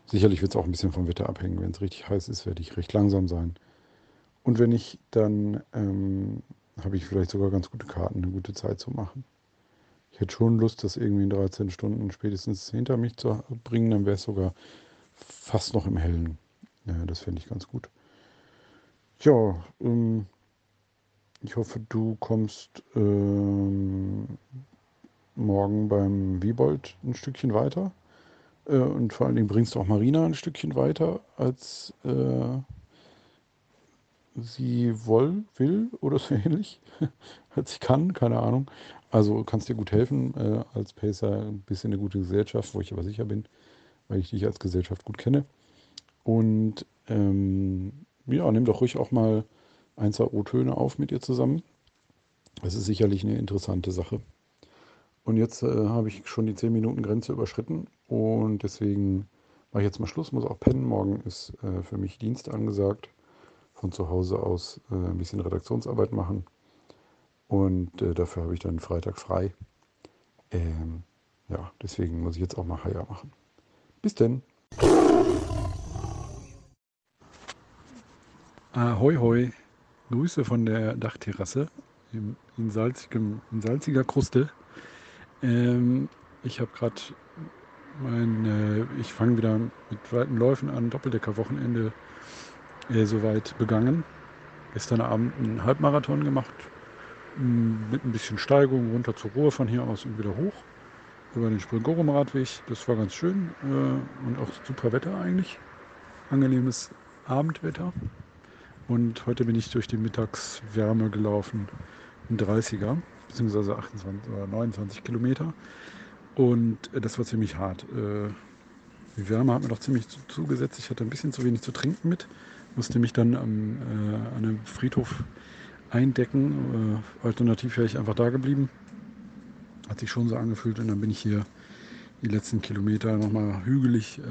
sicherlich wird es auch ein bisschen vom Wetter abhängen. Wenn es richtig heiß ist, werde ich recht langsam sein. Und wenn nicht, dann ähm, habe ich vielleicht sogar ganz gute Karten, eine gute Zeit zu machen. Ich hätte schon Lust, das irgendwie in 13 Stunden spätestens hinter mich zu bringen, dann wäre es sogar fast noch im Hellen. Ja, das fände ich ganz gut. Ja, ähm, ich hoffe, du kommst ähm, morgen beim Wiebold ein Stückchen weiter. Äh, und vor allen Dingen bringst du auch Marina ein Stückchen weiter als äh, sie woll, will oder so ähnlich, ich kann, keine Ahnung. Also kannst dir gut helfen äh, als Pacer, ein bisschen eine gute Gesellschaft, wo ich aber sicher bin, weil ich dich als Gesellschaft gut kenne. Und ähm, ja, nimm doch ruhig auch mal ein, zwei O-Töne auf mit ihr zusammen. Das ist sicherlich eine interessante Sache. Und jetzt äh, habe ich schon die 10 Minuten Grenze überschritten und deswegen mache ich jetzt mal Schluss, muss auch pennen. Morgen ist äh, für mich Dienst angesagt von zu Hause aus äh, ein bisschen Redaktionsarbeit machen. Und äh, dafür habe ich dann Freitag frei. Ähm, ja, deswegen muss ich jetzt auch mal Haier machen. Bis denn. Ahoi, hoi. Grüße von der Dachterrasse in, in, salzigem, in salziger Kruste. Ähm, ich habe gerade mein, äh, ich fange wieder mit weiten Läufen an, Doppeldeckerwochenende äh, soweit begangen. Gestern Abend einen Halbmarathon gemacht, mit ein bisschen Steigung runter zur Ruhe von hier aus und wieder hoch über den Springorum-Radweg. Das war ganz schön äh, und auch super Wetter eigentlich. Angenehmes Abendwetter. Und heute bin ich durch die Mittagswärme gelaufen, ein 30er, beziehungsweise 28 oder 29 Kilometer. Und äh, das war ziemlich hart. Äh, die Wärme hat mir doch ziemlich zugesetzt. Ich hatte ein bisschen zu wenig zu trinken mit. Musste mich dann am, äh, an einem Friedhof eindecken. Äh, alternativ wäre ich einfach da geblieben. Hat sich schon so angefühlt. Und dann bin ich hier die letzten Kilometer nochmal hügelig. Äh,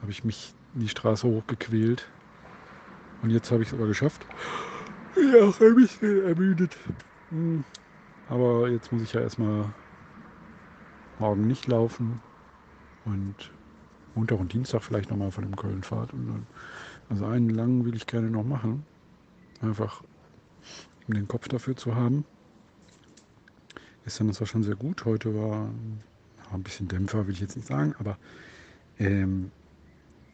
habe ich mich in die Straße hochgequält. Und jetzt habe ich es aber geschafft. Ja, ein bisschen ermüdet. Hm. Aber jetzt muss ich ja erstmal morgen nicht laufen. Und Montag und Dienstag vielleicht nochmal von dem Köln-Fahrt. Also einen langen will ich gerne noch machen. Einfach um den Kopf dafür zu haben. Gestern das war schon sehr gut. Heute war ein bisschen Dämpfer, will ich jetzt nicht sagen, aber ähm,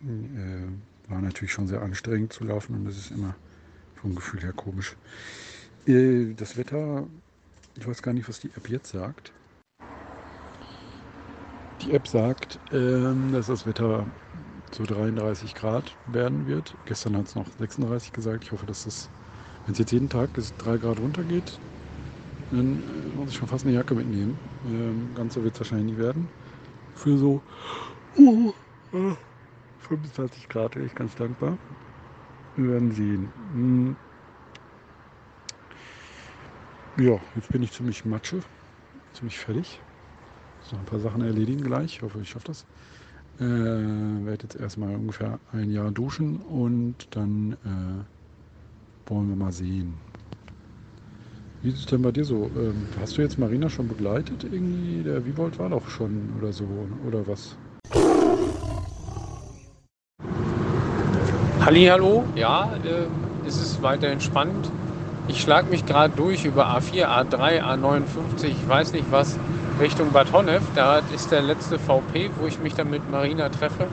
äh, war natürlich schon sehr anstrengend zu laufen und das ist immer vom Gefühl her komisch. Äh, das Wetter, ich weiß gar nicht, was die App jetzt sagt. Die App sagt, ähm, dass das Wetter so 33 Grad werden wird. Gestern hat es noch 36 gesagt. Ich hoffe, dass das, wenn es jetzt jeden Tag 3 Grad runtergeht, dann äh, muss ich schon fast eine Jacke mitnehmen. Ähm, ganz so wird es wahrscheinlich nicht werden. Für so uh, uh, 25 Grad wäre ich ganz dankbar. Wir werden sehen. Hm. Ja, jetzt bin ich ziemlich matsche, ziemlich fertig noch ein paar Sachen erledigen gleich. Ich hoffe, ich schaffe das. Äh, werde jetzt erstmal ungefähr ein Jahr duschen und dann äh, wollen wir mal sehen. Wie ist es denn bei dir so? Ähm, hast du jetzt Marina schon begleitet irgendwie? Der Wiebold war doch schon oder so, oder was? Hallo, ja, äh, ist es weiter entspannt. Ich schlage mich gerade durch über A4, A3, A59, ich weiß nicht was. Richtung Bad Honnef. Da ist der letzte VP, wo ich mich dann mit Marina treffe.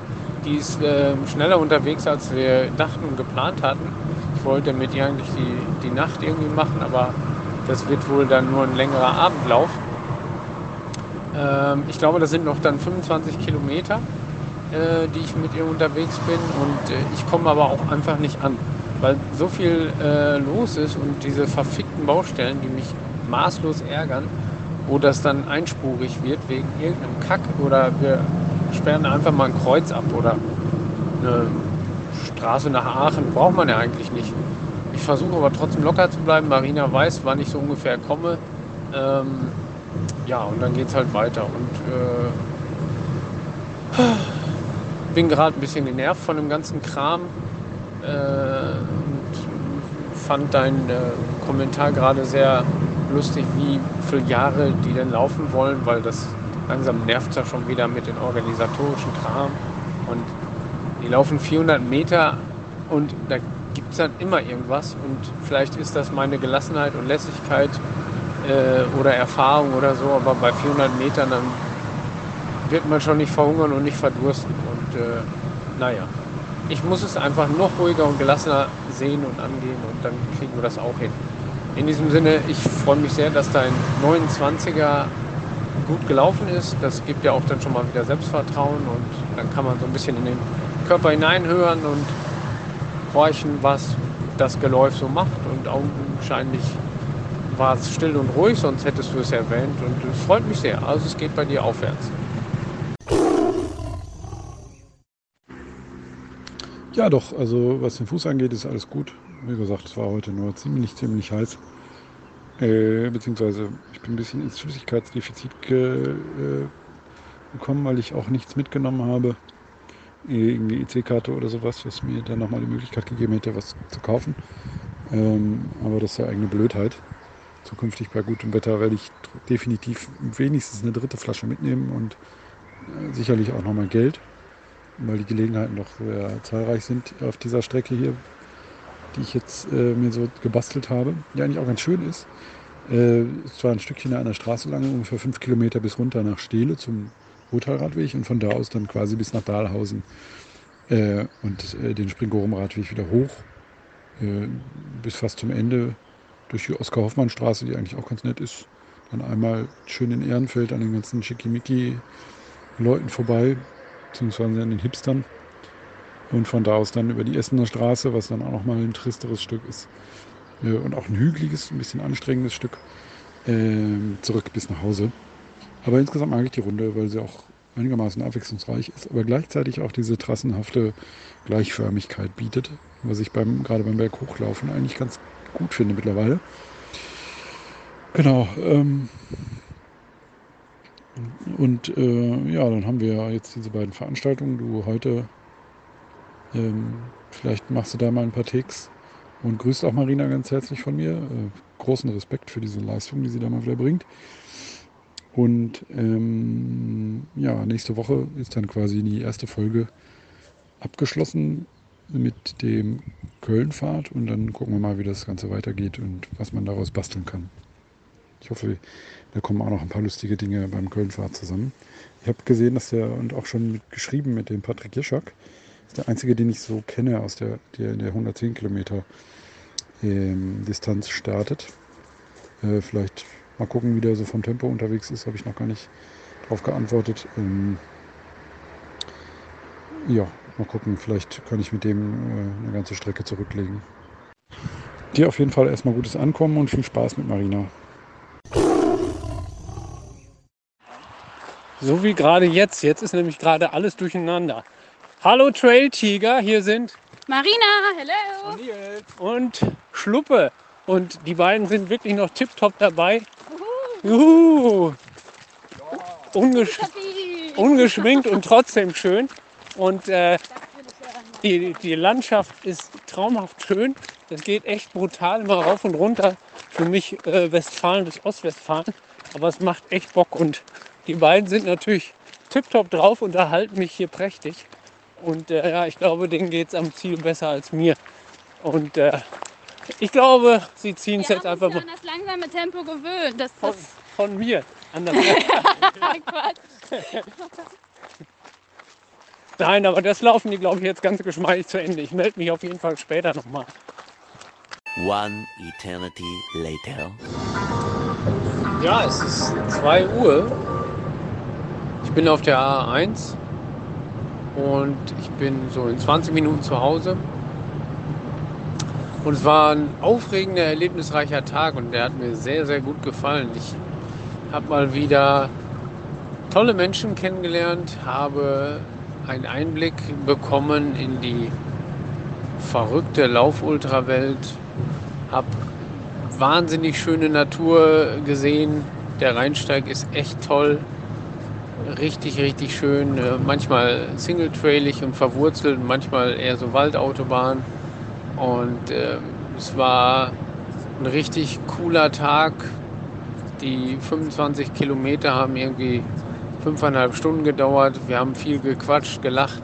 Die ist äh, schneller unterwegs, als wir dachten und geplant hatten. Ich wollte mit ihr eigentlich die, die Nacht irgendwie machen, aber das wird wohl dann nur ein längerer Abendlauf. Ähm, ich glaube, das sind noch dann 25 Kilometer, äh, die ich mit ihr unterwegs bin. Und äh, ich komme aber auch einfach nicht an, weil so viel äh, los ist und diese verfickten Baustellen, die mich maßlos ärgern wo das dann einspurig wird wegen irgendeinem Kack oder wir sperren einfach mal ein Kreuz ab oder eine Straße nach Aachen braucht man ja eigentlich nicht. Ich versuche aber trotzdem locker zu bleiben. Marina weiß, wann ich so ungefähr komme. Ähm, ja, und dann geht es halt weiter. Und äh, bin gerade ein bisschen genervt von dem ganzen Kram. Äh, und fand deinen äh, Kommentar gerade sehr lustig, wie viele Jahre die denn laufen wollen, weil das langsam nervt es ja schon wieder mit den organisatorischen Kram. Und die laufen 400 Meter und da gibt es dann immer irgendwas. Und vielleicht ist das meine Gelassenheit und Lässigkeit äh, oder Erfahrung oder so, aber bei 400 Metern dann wird man schon nicht verhungern und nicht verdursten. Und äh, naja, ich muss es einfach noch ruhiger und gelassener sehen und angehen und dann kriegen wir das auch hin. In diesem Sinne, ich freue mich sehr, dass dein 29er gut gelaufen ist. Das gibt ja auch dann schon mal wieder Selbstvertrauen und dann kann man so ein bisschen in den Körper hineinhören und horchen, was das Geläuf so macht. Und augenscheinlich war es still und ruhig, sonst hättest du es erwähnt. Und es freut mich sehr. Also es geht bei dir aufwärts. Ja, doch, also was den Fuß angeht, ist alles gut. Wie gesagt, es war heute nur ziemlich, ziemlich heiß. Äh, beziehungsweise ich bin ein bisschen ins Flüssigkeitsdefizit ge, äh, gekommen, weil ich auch nichts mitgenommen habe. Irgendwie EC-Karte oder sowas, was mir dann nochmal die Möglichkeit gegeben hätte, was zu kaufen. Ähm, aber das ist ja eigene Blödheit. Zukünftig bei gutem Wetter werde ich definitiv wenigstens eine dritte Flasche mitnehmen und äh, sicherlich auch nochmal Geld weil die Gelegenheiten doch sehr zahlreich sind auf dieser Strecke hier die ich jetzt äh, mir so gebastelt habe, die eigentlich auch ganz schön ist. Äh, ist zwar ein Stückchen an der Straße lang, ungefähr fünf Kilometer bis runter nach Steele zum Rothaarradweg und von da aus dann quasi bis nach Dahlhausen äh, und äh, den Springorum-Radweg wieder hoch äh, bis fast zum Ende durch die Oskar-Hoffmann-Straße, die eigentlich auch ganz nett ist. Dann einmal schön in Ehrenfeld an den ganzen Schickimicki-Leuten vorbei, beziehungsweise an den Hipstern. Und von da aus dann über die Essener Straße, was dann auch nochmal ein tristeres Stück ist. Äh, und auch ein hügeliges, ein bisschen anstrengendes Stück. Äh, zurück bis nach Hause. Aber insgesamt mag ich die Runde, weil sie auch einigermaßen abwechslungsreich ist, aber gleichzeitig auch diese trassenhafte Gleichförmigkeit bietet, was ich beim, gerade beim Berghochlaufen eigentlich ganz gut finde mittlerweile. Genau. Ähm, und äh, ja, dann haben wir jetzt diese beiden Veranstaltungen. Du heute, ähm, vielleicht machst du da mal ein paar Ticks und grüßt auch Marina ganz herzlich von mir. Äh, großen Respekt für diese Leistung, die sie da mal wieder bringt. Und ähm, ja, nächste Woche ist dann quasi die erste Folge abgeschlossen mit dem Kölnfahrt und dann gucken wir mal, wie das Ganze weitergeht und was man daraus basteln kann. Ich hoffe, da kommen auch noch ein paar lustige Dinge beim Kölnfahrt zusammen. Ich habe gesehen, dass der und auch schon mit, geschrieben mit dem Patrick Jeschak. ist der einzige, den ich so kenne, aus der, der in der 110 Kilometer ähm, Distanz startet. Äh, vielleicht mal gucken, wie der so vom Tempo unterwegs ist, habe ich noch gar nicht drauf geantwortet. Ähm, ja, mal gucken, vielleicht kann ich mit dem äh, eine ganze Strecke zurücklegen. Dir auf jeden Fall erstmal gutes Ankommen und viel Spaß mit Marina. So wie gerade jetzt. Jetzt ist nämlich gerade alles durcheinander. Hallo Trail Tiger, hier sind Marina, hello. und Schluppe. Und die beiden sind wirklich noch tipptopp dabei. Juhu. Ungesch ungeschminkt und trotzdem schön. Und äh, die, die Landschaft ist traumhaft schön. Es geht echt brutal immer rauf und runter. Für mich äh, Westfalen bis Ostwestfalen. Aber es macht echt Bock. Und die beiden sind natürlich tipptopp drauf und erhalten mich hier prächtig. Und äh, ja, ich glaube, denen geht es am Ziel besser als mir. Und äh, ich glaube, sie ziehen es jetzt einfach mal an das langsame Tempo gewöhnt. Das, von, das von mir. An das Quatsch. Nein, aber das laufen die, glaube ich, jetzt ganz geschmeidig zu Ende. Ich melde mich auf jeden Fall später nochmal. One eternity later. Ja, es ist 2 Uhr. Ich bin auf der A1 und ich bin so in 20 Minuten zu Hause. Und es war ein aufregender, erlebnisreicher Tag und der hat mir sehr, sehr gut gefallen. Ich habe mal wieder tolle Menschen kennengelernt, habe einen Einblick bekommen in die verrückte Laufultrawelt, habe wahnsinnig schöne Natur gesehen. Der Rheinsteig ist echt toll, richtig, richtig schön. Äh, Manchmal singletrailig und verwurzelt, manchmal eher so Waldautobahn. Und ähm, es war ein richtig cooler Tag. Die 25 Kilometer haben irgendwie fünfeinhalb Stunden gedauert. Wir haben viel gequatscht, gelacht.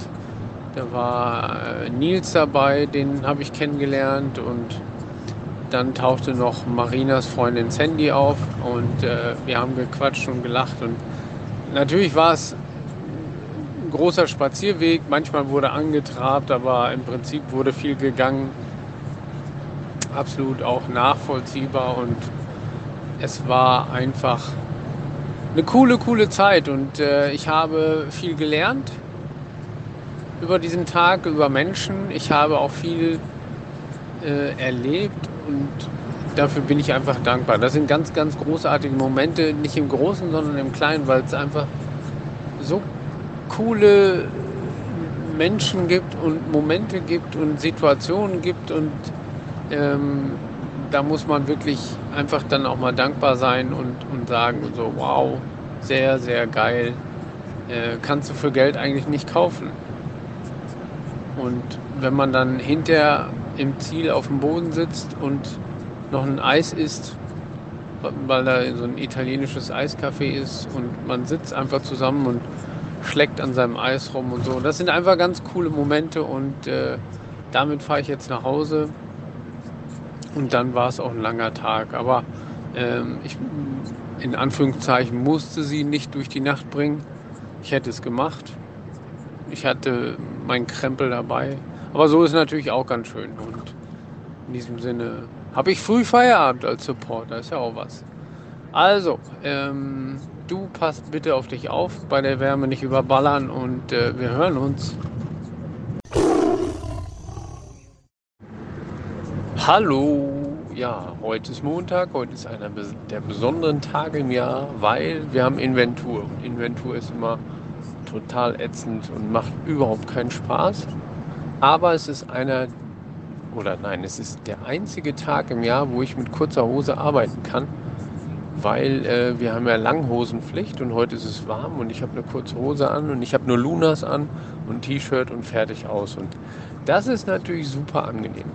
Da war äh, Nils dabei, den habe ich kennengelernt und dann tauchte noch Marinas Freundin Sandy auf und äh, wir haben gequatscht und gelacht und natürlich war es ein großer Spazierweg. Manchmal wurde angetrabt, aber im Prinzip wurde viel gegangen. Absolut auch nachvollziehbar und es war einfach eine coole, coole Zeit und äh, ich habe viel gelernt über diesen Tag, über Menschen. Ich habe auch viel äh, erlebt und dafür bin ich einfach dankbar. Das sind ganz, ganz großartige Momente, nicht im Großen, sondern im Kleinen, weil es einfach so coole Menschen gibt und Momente gibt und Situationen gibt und ähm, da muss man wirklich einfach dann auch mal dankbar sein und, und sagen, so wow, sehr, sehr geil. Äh, kannst du für Geld eigentlich nicht kaufen. Und wenn man dann hinterher im Ziel auf dem Boden sitzt und noch ein Eis isst, weil da so ein italienisches Eiscafé ist und man sitzt einfach zusammen und schlägt an seinem Eis rum und so. Das sind einfach ganz coole Momente und äh, damit fahre ich jetzt nach Hause Und dann war es auch ein langer Tag. Aber ähm, ich, in Anführungszeichen, musste sie nicht durch die Nacht bringen. Ich hätte es gemacht. Ich hatte meinen Krempel dabei. Aber so ist natürlich auch ganz schön. Und in diesem Sinne habe ich früh Feierabend als Supporter. Ist ja auch was. Also, ähm, du passt bitte auf dich auf, bei der Wärme nicht überballern und äh, wir hören uns. Hallo, ja, heute ist Montag, heute ist einer der besonderen Tage im Jahr, weil wir haben Inventur. Inventur ist immer total ätzend und macht überhaupt keinen Spaß. Aber es ist einer, oder nein, es ist der einzige Tag im Jahr, wo ich mit kurzer Hose arbeiten kann, weil äh, wir haben ja Langhosenpflicht und heute ist es warm und ich habe eine kurze Hose an und ich habe nur Lunas an und T-Shirt und fertig aus. Und das ist natürlich super angenehm.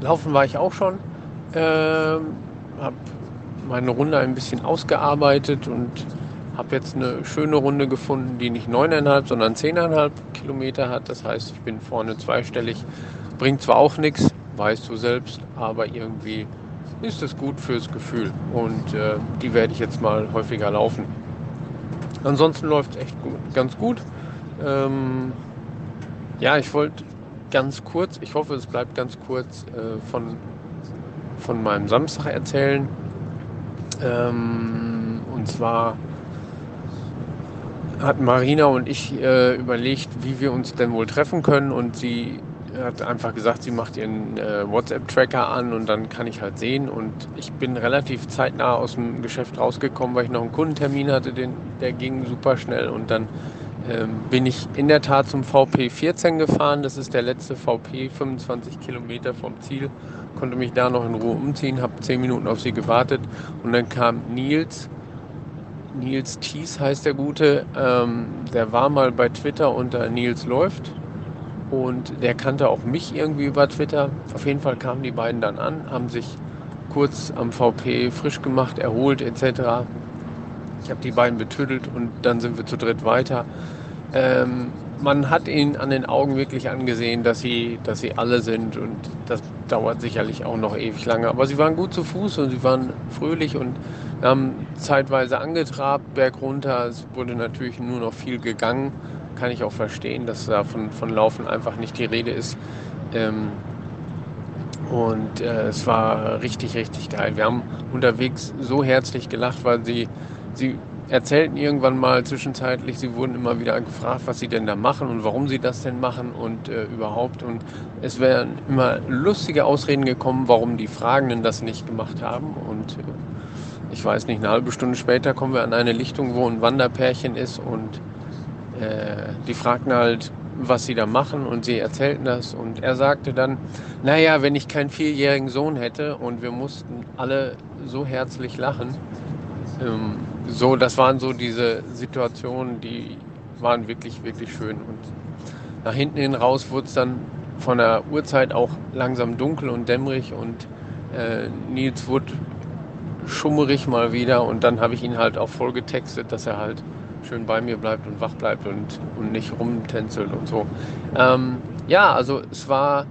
Laufen war ich auch schon. Ähm, habe meine Runde ein bisschen ausgearbeitet und habe jetzt eine schöne Runde gefunden, die nicht 9,5, sondern 10,5 Kilometer hat. Das heißt, ich bin vorne zweistellig. Bringt zwar auch nichts, weißt du selbst, aber irgendwie ist es gut fürs Gefühl. Und äh, die werde ich jetzt mal häufiger laufen. Ansonsten läuft es echt gut, ganz gut. Ähm, ja, ich wollte ganz kurz, ich hoffe, es bleibt ganz kurz, äh, von, von meinem Samstag erzählen. Ähm, und zwar hatten Marina und ich äh, überlegt, wie wir uns denn wohl treffen können. Und sie hat einfach gesagt, sie macht ihren äh, WhatsApp-Tracker an und dann kann ich halt sehen. Und ich bin relativ zeitnah aus dem Geschäft rausgekommen, weil ich noch einen Kundentermin hatte, den, der ging super schnell. Und dann ähm, bin ich in der Tat zum VP 14 gefahren. Das ist der letzte VP, 25 Kilometer vom Ziel. Konnte mich da noch in Ruhe umziehen, habe 10 Minuten auf sie gewartet und dann kam Nils. Nils Thies heißt der Gute. Ähm, der war mal bei Twitter unter Nils läuft und der kannte auch mich irgendwie über Twitter. Auf jeden Fall kamen die beiden dann an, haben sich kurz am VP frisch gemacht, erholt etc. Ich habe die beiden betüdelt und dann sind wir zu dritt weiter. Ähm, man hat ihnen an den Augen wirklich angesehen, dass sie, dass sie alle sind und das dauert sicherlich auch noch ewig lange. Aber sie waren gut zu Fuß und sie waren fröhlich und haben zeitweise angetrabt, berg runter. Es wurde natürlich nur noch viel gegangen. Kann ich auch verstehen, dass da von, von Laufen einfach nicht die Rede ist. Ähm, und äh, es war richtig, richtig geil. Wir haben unterwegs so herzlich gelacht, weil sie, sie erzählten irgendwann mal zwischenzeitlich, sie wurden immer wieder gefragt, was sie denn da machen und warum sie das denn machen und äh, überhaupt. Und es wären immer lustige Ausreden gekommen, warum die Fragenden das nicht gemacht haben. Und äh, ich weiß nicht, eine halbe Stunde später kommen wir an eine Lichtung, wo ein Wanderpärchen ist und äh, die fragten halt, was sie da machen und sie erzählten das und er sagte dann, naja, wenn ich keinen vierjährigen Sohn hätte und wir mussten alle so herzlich lachen, ähm, so, das waren so diese Situationen, die waren wirklich, wirklich schön. Und nach hinten hin raus wurde es dann von der Uhrzeit auch langsam dunkel und dämmerig und äh, Nils wurde schummerig mal wieder und dann habe ich ihn halt auch voll getextet, dass er halt schön bei mir bleibt und wach bleibt und, und nicht rumtänzelt und so. Ähm, ja, also es war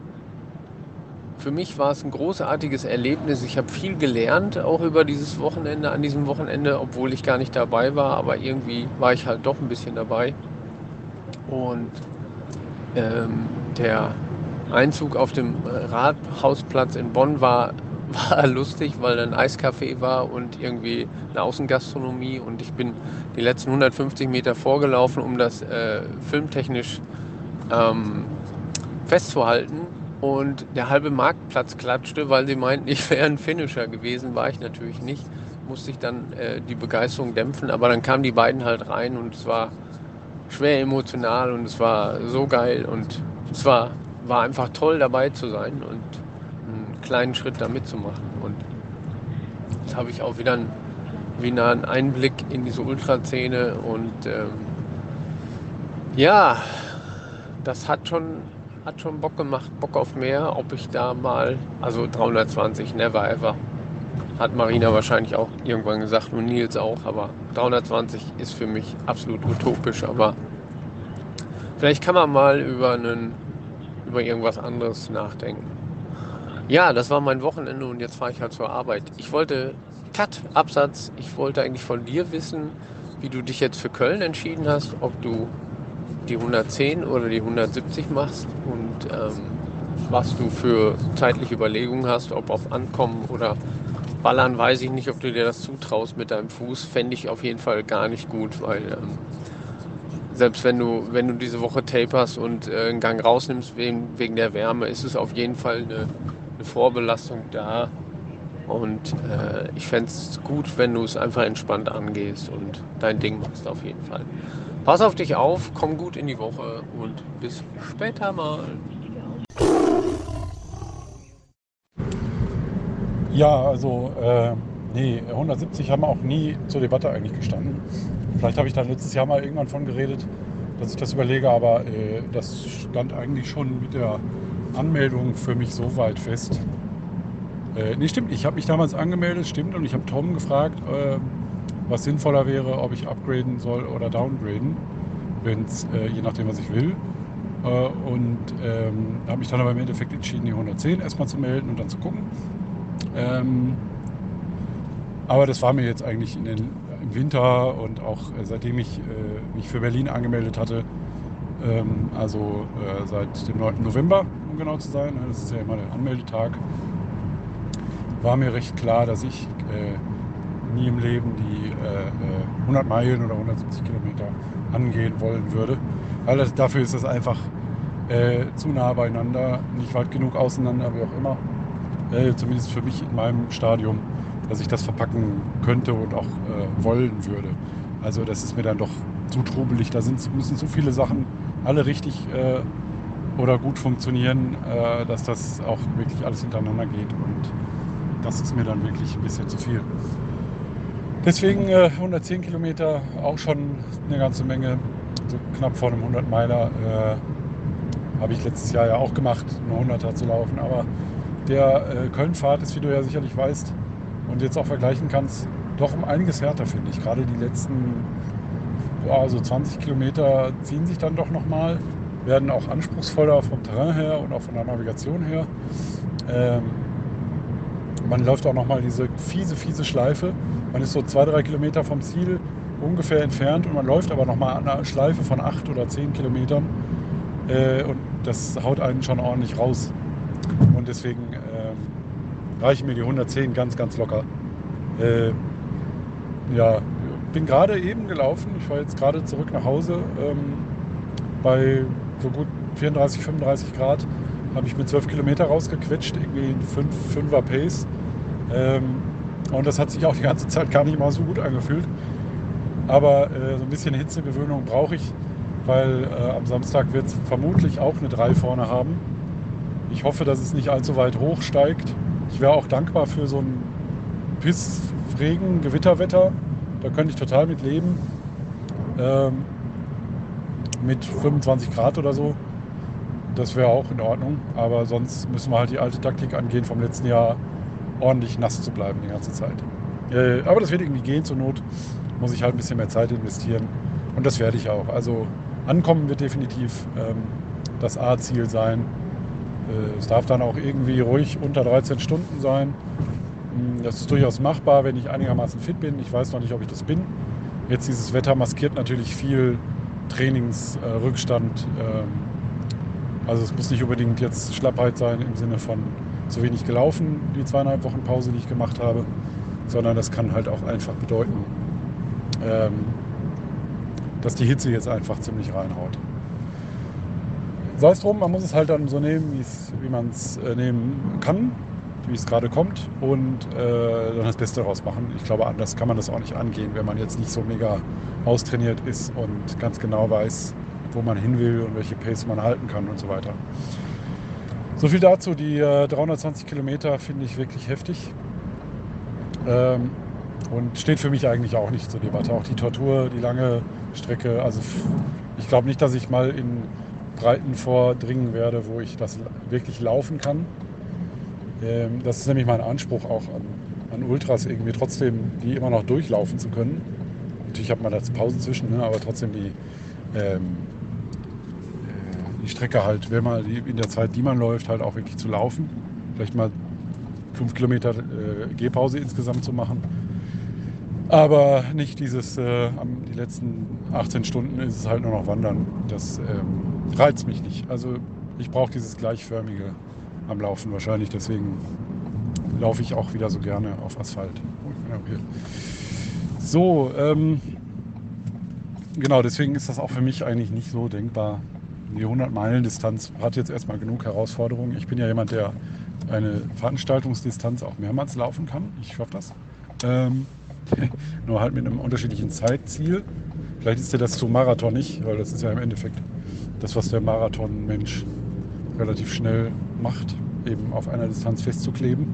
für mich war es ein großartiges Erlebnis. Ich habe viel gelernt, auch über dieses Wochenende, an diesem Wochenende, obwohl ich gar nicht dabei war, aber irgendwie war ich halt doch ein bisschen dabei. Und ähm, der Einzug auf dem Rathausplatz in Bonn war, war lustig, weil ein Eiscafé war und irgendwie eine Außengastronomie und ich bin die letzten 150 Meter vorgelaufen, um das äh, filmtechnisch ähm, festzuhalten und der halbe Marktplatz klatschte, weil sie meinten, ich wäre ein Finisher gewesen. War ich natürlich nicht. Musste ich dann äh, die Begeisterung dämpfen. Aber dann kamen die beiden halt rein und es war schwer emotional und es war so geil. Und es war, war einfach toll dabei zu sein und kleinen Schritt da mitzumachen. Und jetzt habe ich auch wieder einen, wieder einen Einblick in diese Ultraszene. Und ähm, ja, das hat schon hat schon Bock gemacht, Bock auf mehr. Ob ich da mal, also 320, never ever. Hat Marina wahrscheinlich auch irgendwann gesagt und Nils auch, aber 320 ist für mich absolut utopisch. Aber vielleicht kann man mal über, einen, über irgendwas anderes nachdenken. Ja, das war mein Wochenende und jetzt fahre ich halt zur Arbeit. Ich wollte, Cut, Absatz, ich wollte eigentlich von dir wissen, wie du dich jetzt für Köln entschieden hast, ob du die 110 oder die 170 machst und ähm, was du für zeitliche Überlegungen hast, ob auf Ankommen oder Ballern, weiß ich nicht, ob du dir das zutraust mit deinem Fuß. Fände ich auf jeden Fall gar nicht gut, weil ähm, selbst wenn du, wenn du diese Woche taperst und äh, einen Gang rausnimmst wegen, wegen der Wärme, ist es auf jeden Fall eine, eine Vorbelastung da. Und äh, ich fände es gut, wenn du es einfach entspannt angehst und dein Ding machst auf jeden Fall. Pass auf dich auf, komm gut in die Woche und bis später mal. Ja, also, äh, nee, 170 haben auch nie zur Debatte eigentlich gestanden. Vielleicht habe ich da letztes Jahr mal irgendwann von geredet, dass ich das überlege, aber äh, das stand eigentlich schon mit der Anmeldung für mich so weit fest. Äh, nee, stimmt, ich habe mich damals angemeldet, stimmt, und ich habe Tom gefragt, äh, was sinnvoller wäre, ob ich upgraden soll oder downgraden, wenn's, äh, je nachdem, was ich will. Äh, und ähm, habe mich dann aber im Endeffekt entschieden, die 110 erstmal zu melden und dann zu gucken. Ähm, aber das war mir jetzt eigentlich den, im Winter und auch äh, seitdem ich äh, mich für Berlin angemeldet hatte, ähm, also äh, seit dem 9. November, um genau zu sein, das ist ja immer der Anmeldetag, war mir recht klar, dass ich äh, nie im Leben die äh, 100 Meilen oder 170 Kilometer angehen wollen würde. Weil das, dafür ist es einfach äh, zu nah beieinander, nicht weit genug auseinander, wie auch immer äh, zumindest für mich in meinem Stadium, dass ich das verpacken könnte und auch äh, wollen würde. Also das ist mir dann doch zu trubelig. Da sind, müssen so viele Sachen alle richtig äh, oder gut funktionieren, äh, dass das auch wirklich alles hintereinander geht. Und das ist mir dann wirklich ein bisschen zu viel. Deswegen äh, 110 Kilometer auch schon eine ganze Menge, so knapp vor einem 100 Meiler. Äh, habe ich letztes Jahr ja auch gemacht, eine 100er zu laufen. Aber der äh, Köln-Fahrt ist, wie du ja sicherlich weißt und jetzt auch vergleichen kannst, doch um einiges härter, finde ich. Gerade die letzten boah, so 20 Kilometer ziehen sich dann doch nochmal, werden auch anspruchsvoller vom Terrain her und auch von der Navigation her. Ähm, man läuft auch nochmal diese fiese, fiese Schleife. Man ist so zwei, drei Kilometer vom Ziel ungefähr entfernt und man läuft aber nochmal an einer Schleife von acht oder zehn Kilometern. Äh, und das haut einen schon ordentlich raus. Und deswegen ähm, reichen mir die 110 ganz, ganz locker. Äh, ja, bin gerade eben gelaufen. Ich war jetzt gerade zurück nach Hause. Ähm, bei so gut 34, 35 Grad habe ich mit 12 Kilometer rausgequetscht, irgendwie ein 5, 5er Pace. Ähm, und das hat sich auch die ganze Zeit gar nicht mal so gut angefühlt. Aber äh, so ein bisschen Hitzegewöhnung brauche ich, weil äh, am Samstag wird es vermutlich auch eine 3 vorne haben. Ich hoffe, dass es nicht allzu weit hoch steigt. Ich wäre auch dankbar für so ein Piss, Regen, Gewitterwetter. Da könnte ich total mit leben. Ähm, mit 25 Grad oder so. Das wäre auch in Ordnung. Aber sonst müssen wir halt die alte Taktik angehen vom letzten Jahr, ordentlich nass zu bleiben die ganze Zeit. Äh, aber das wird irgendwie gehen zur Not. Muss ich halt ein bisschen mehr Zeit investieren. Und das werde ich auch. Also ankommen wird definitiv ähm, das A-Ziel sein. Äh, es darf dann auch irgendwie ruhig unter 13 Stunden sein. Hm, das ist durchaus machbar, wenn ich einigermaßen fit bin. Ich weiß noch nicht, ob ich das bin. Jetzt dieses Wetter maskiert natürlich viel Trainingsrückstand. Ähm, also es muss nicht unbedingt jetzt Schlappheit sein im Sinne von zu wenig gelaufen, die zweieinhalb Wochen Pause, die ich gemacht habe, sondern das kann halt auch einfach bedeuten, ähm, dass die Hitze jetzt einfach ziemlich reinhaut sei es drum, man muss es halt dann so nehmen, wie man es äh, nehmen kann, wie es gerade kommt und äh, dann das Beste daraus machen. Ich glaube, anders kann man das auch nicht angehen, wenn man jetzt nicht so mega austrainiert ist und ganz genau weiß, wo man hin will und welche Pace man halten kann und so weiter. So viel dazu. Die äh, 320 Kilometer finde ich wirklich heftig. Ähm, und steht für mich eigentlich auch nicht zur Debatte. Auch die Tortur, die lange Strecke. Also ich glaube nicht, dass ich mal in Breiten vordringen werde, wo ich das wirklich laufen kann. Ähm, das ist nämlich mein Anspruch auch an, an, Ultras, irgendwie trotzdem die immer noch durchlaufen zu können. Natürlich hat man da Pausen zwischen, ne, aber trotzdem die, ähm, äh, die Strecke halt, wenn man in der Zeit, die man läuft, halt auch wirklich zu laufen. vielleicht mal fünf Kilometer äh, Gehpause insgesamt zu machen. Aber nicht dieses, äh, die letzten 18 Stunden ist es halt nur noch Wandern. Das ähm, reizt mich nicht. Also ich brauche dieses gleichförmige am Laufen wahrscheinlich. Deswegen laufe ich auch wieder so gerne auf Asphalt. So, ähm, genau, deswegen ist das auch für mich eigentlich nicht so denkbar. Die 100-Meilen-Distanz hat jetzt erstmal genug Herausforderungen. Ich bin ja jemand, der eine Veranstaltungsdistanz auch mehrmals laufen kann. Ich schaffe das. Ähm, nur halt mit einem unterschiedlichen Zeitziel. Vielleicht ist dir das zum Marathon nicht, weil das ist ja im Endeffekt das, was der Marathon-Mensch relativ schnell macht, eben auf einer Distanz festzukleben.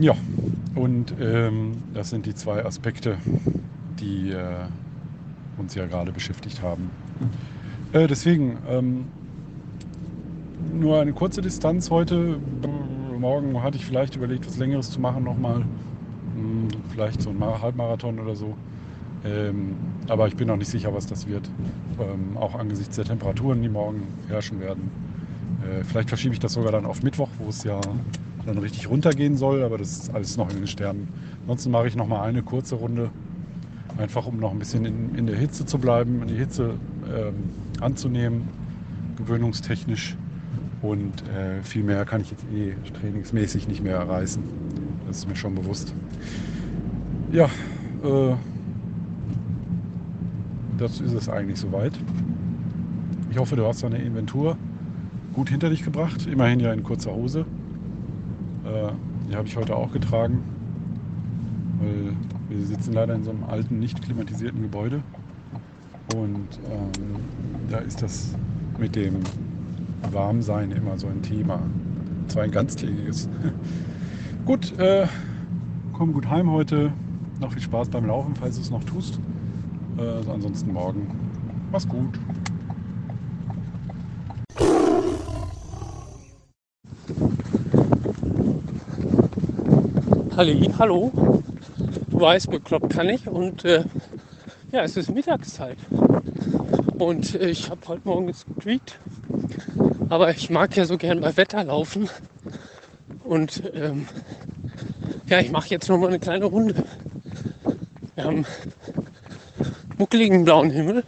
Ja, und ähm, das sind die zwei Aspekte, die äh, uns ja gerade beschäftigt haben. Äh, deswegen ähm, nur eine kurze Distanz heute. Morgen hatte ich vielleicht überlegt, was Längeres zu machen nochmal. Hm, Vielleicht so ein Mar- Halbmarathon oder so. Ähm, aber ich bin noch nicht sicher, was das wird. Ähm, auch angesichts der Temperaturen, die morgen herrschen werden. Äh, vielleicht verschiebe ich das sogar dann auf Mittwoch, wo es ja dann richtig runtergehen soll, aber das ist alles noch in den Sternen. Ansonsten mache ich noch mal eine kurze Runde, einfach um noch ein bisschen in, in der Hitze zu bleiben, die Hitze ähm, anzunehmen, gewöhnungstechnisch. Und äh, viel mehr kann ich jetzt eh trainingsmäßig nicht mehr reißen. Das ist mir schon bewusst. Ja, äh, das ist es eigentlich soweit. Ich hoffe, du hast deine Inventur gut hinter dich gebracht. Immerhin ja in kurzer Hose. Äh, die habe ich heute auch getragen. Weil wir sitzen leider in so einem alten, nicht klimatisierten Gebäude. Und ähm, da ist das mit dem Warmsein immer so ein Thema. Zwar ein ganztägiges. gut, äh, komm gut heim heute. Noch viel Spaß beim Laufen, falls du es noch tust. Äh, ansonsten morgen. Mach's gut. Halli, hallo. Du weißt, bekloppt kann ich. Und äh, ja, es ist Mittagszeit. Und äh, ich habe heute Morgen gestreakt. Aber ich mag ja so gern bei Wetter laufen. Und ähm, ja, ich mache jetzt noch mal eine kleine Runde. Wir haben muckeligen blauen Himmel.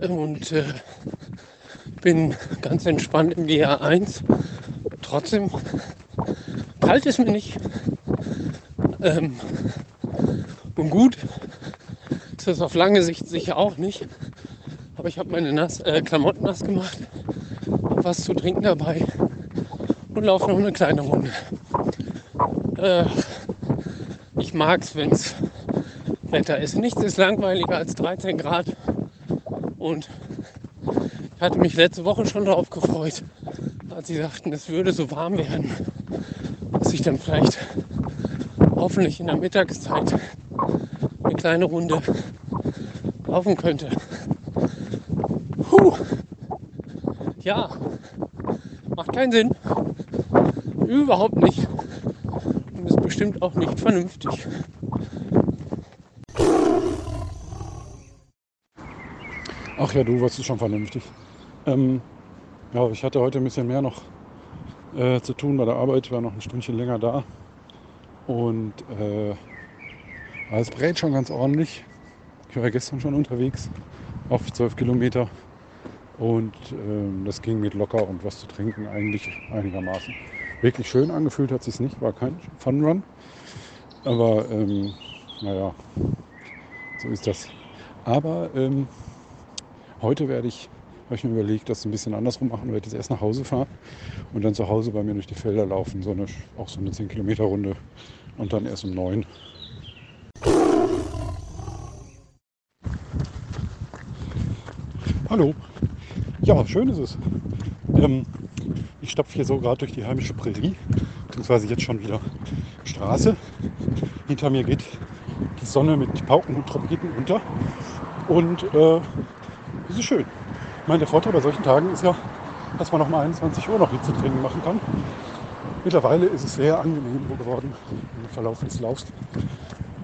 Und äh, bin ganz entspannt im GA1. Trotzdem kalt ist mir nicht. Ähm, und gut ist das auf lange Sicht sicher auch nicht. Aber ich habe meine nass, äh, Klamotten nass gemacht, hab was zu trinken dabei und laufe noch eine kleine Runde. Äh, ich mag es, wenn es Wetter ist. Nichts ist langweiliger als 13 Grad. Und ich hatte mich letzte Woche schon darauf gefreut, als sie sagten, es würde so warm werden, dass ich dann vielleicht hoffentlich in der Mittagszeit eine kleine Runde laufen könnte. Puh. Ja, macht keinen Sinn. Überhaupt nicht. Und ist bestimmt auch nicht vernünftig. Ach ja, du, was ist schon vernünftig. Ähm, ja, ich hatte heute ein bisschen mehr noch äh, zu tun bei der Arbeit, war noch ein Stündchen länger da. Und äh, es brät schon ganz ordentlich. Ich war gestern schon unterwegs auf 12 Kilometer. Und ähm, das ging mit locker und was zu trinken eigentlich einigermaßen. Wirklich schön angefühlt hat sich nicht, war kein Fun Run. Aber ähm, naja, so ist das. Aber ähm, Heute werde ich, habe ich mir überlegt, das ein bisschen andersrum machen. Werde jetzt erst nach Hause fahren und dann zu Hause bei mir durch die Felder laufen. So eine, auch so eine 10 Kilometer Runde und dann erst um 9. Hallo. Ja, schön ist es. Ähm, ich stapfe hier so gerade durch die heimische Prärie, beziehungsweise jetzt schon wieder Straße. Hinter mir geht die Sonne mit Pauken und Trompeten unter. Und äh, das ist schön. Ich meine, der Vorteil bei solchen Tagen ist ja, dass man noch mal 21 Uhr noch Hitzetraining machen kann. Mittlerweile ist es sehr angenehm geworden im Verlauf des Laufs.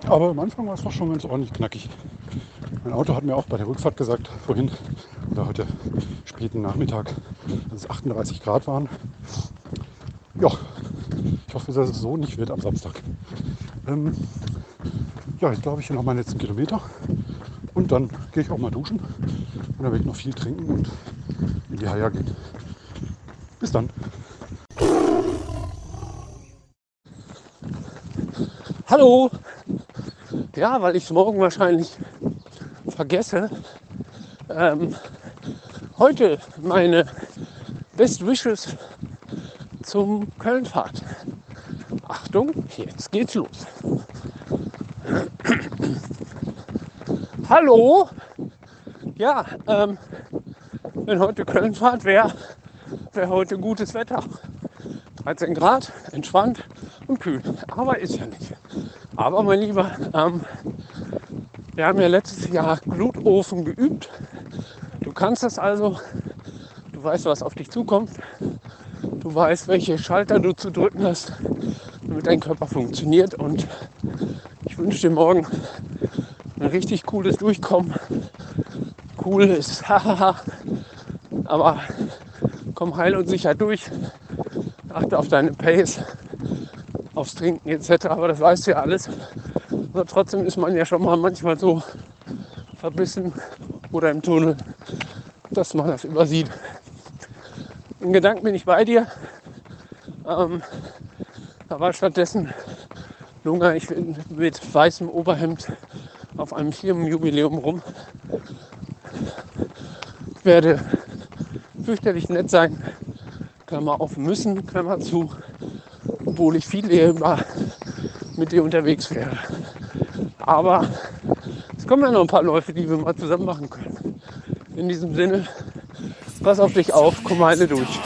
Aber am Anfang war es doch schon ganz ordentlich knackig. Mein Auto hat mir auch bei der Rückfahrt gesagt, vorhin oder heute späten Nachmittag, dass es 38 Grad waren. ja, ich hoffe, dass es so nicht wird am Samstag. Ähm, ja, jetzt glaube ich noch meinen letzten Kilometer. Und dann gehe ich auch mal duschen. Und dann werde ich noch viel trinken und in die Haia gehen. Bis dann. Hallo! Ja, weil ich es morgen wahrscheinlich vergesse. Ähm, heute meine Best Wishes zum Kölnfahrt. Achtung, jetzt geht's los. Hallo? Ja, ähm, wenn heute Kölnfahrt wäre, wäre heute gutes Wetter. 13 Grad, entspannt und kühl. Aber ist ja nicht. Aber mein Lieber, ähm, wir haben ja letztes Jahr Glutofen geübt. Du kannst das also. Du weißt, was auf dich zukommt. Du weißt, welche Schalter du zu drücken hast, damit dein Körper funktioniert. Und ich wünsche dir morgen ein richtig cooles Durchkommen. Cool ist, hahaha. Aber komm heil und sicher durch. Achte auf deine Pace, aufs Trinken etc. Aber das weißt du ja alles. Aber trotzdem ist man ja schon mal manchmal so verbissen oder im Tunnel, dass man das übersieht. In Gedanken bin ich bei dir. Ähm, war stattdessen Lunge, ich bin mit weißem Oberhemd auf einem Firmenjubiläum rum. Werde fürchterlich nett sein. Klammer auf müssen, Klammer zu, obwohl ich viel lieber mit dir unterwegs wäre. Aber es kommen ja noch ein paar Läufe, die wir mal zusammen machen können. In diesem Sinne, pass auf dich auf, komm eine durch.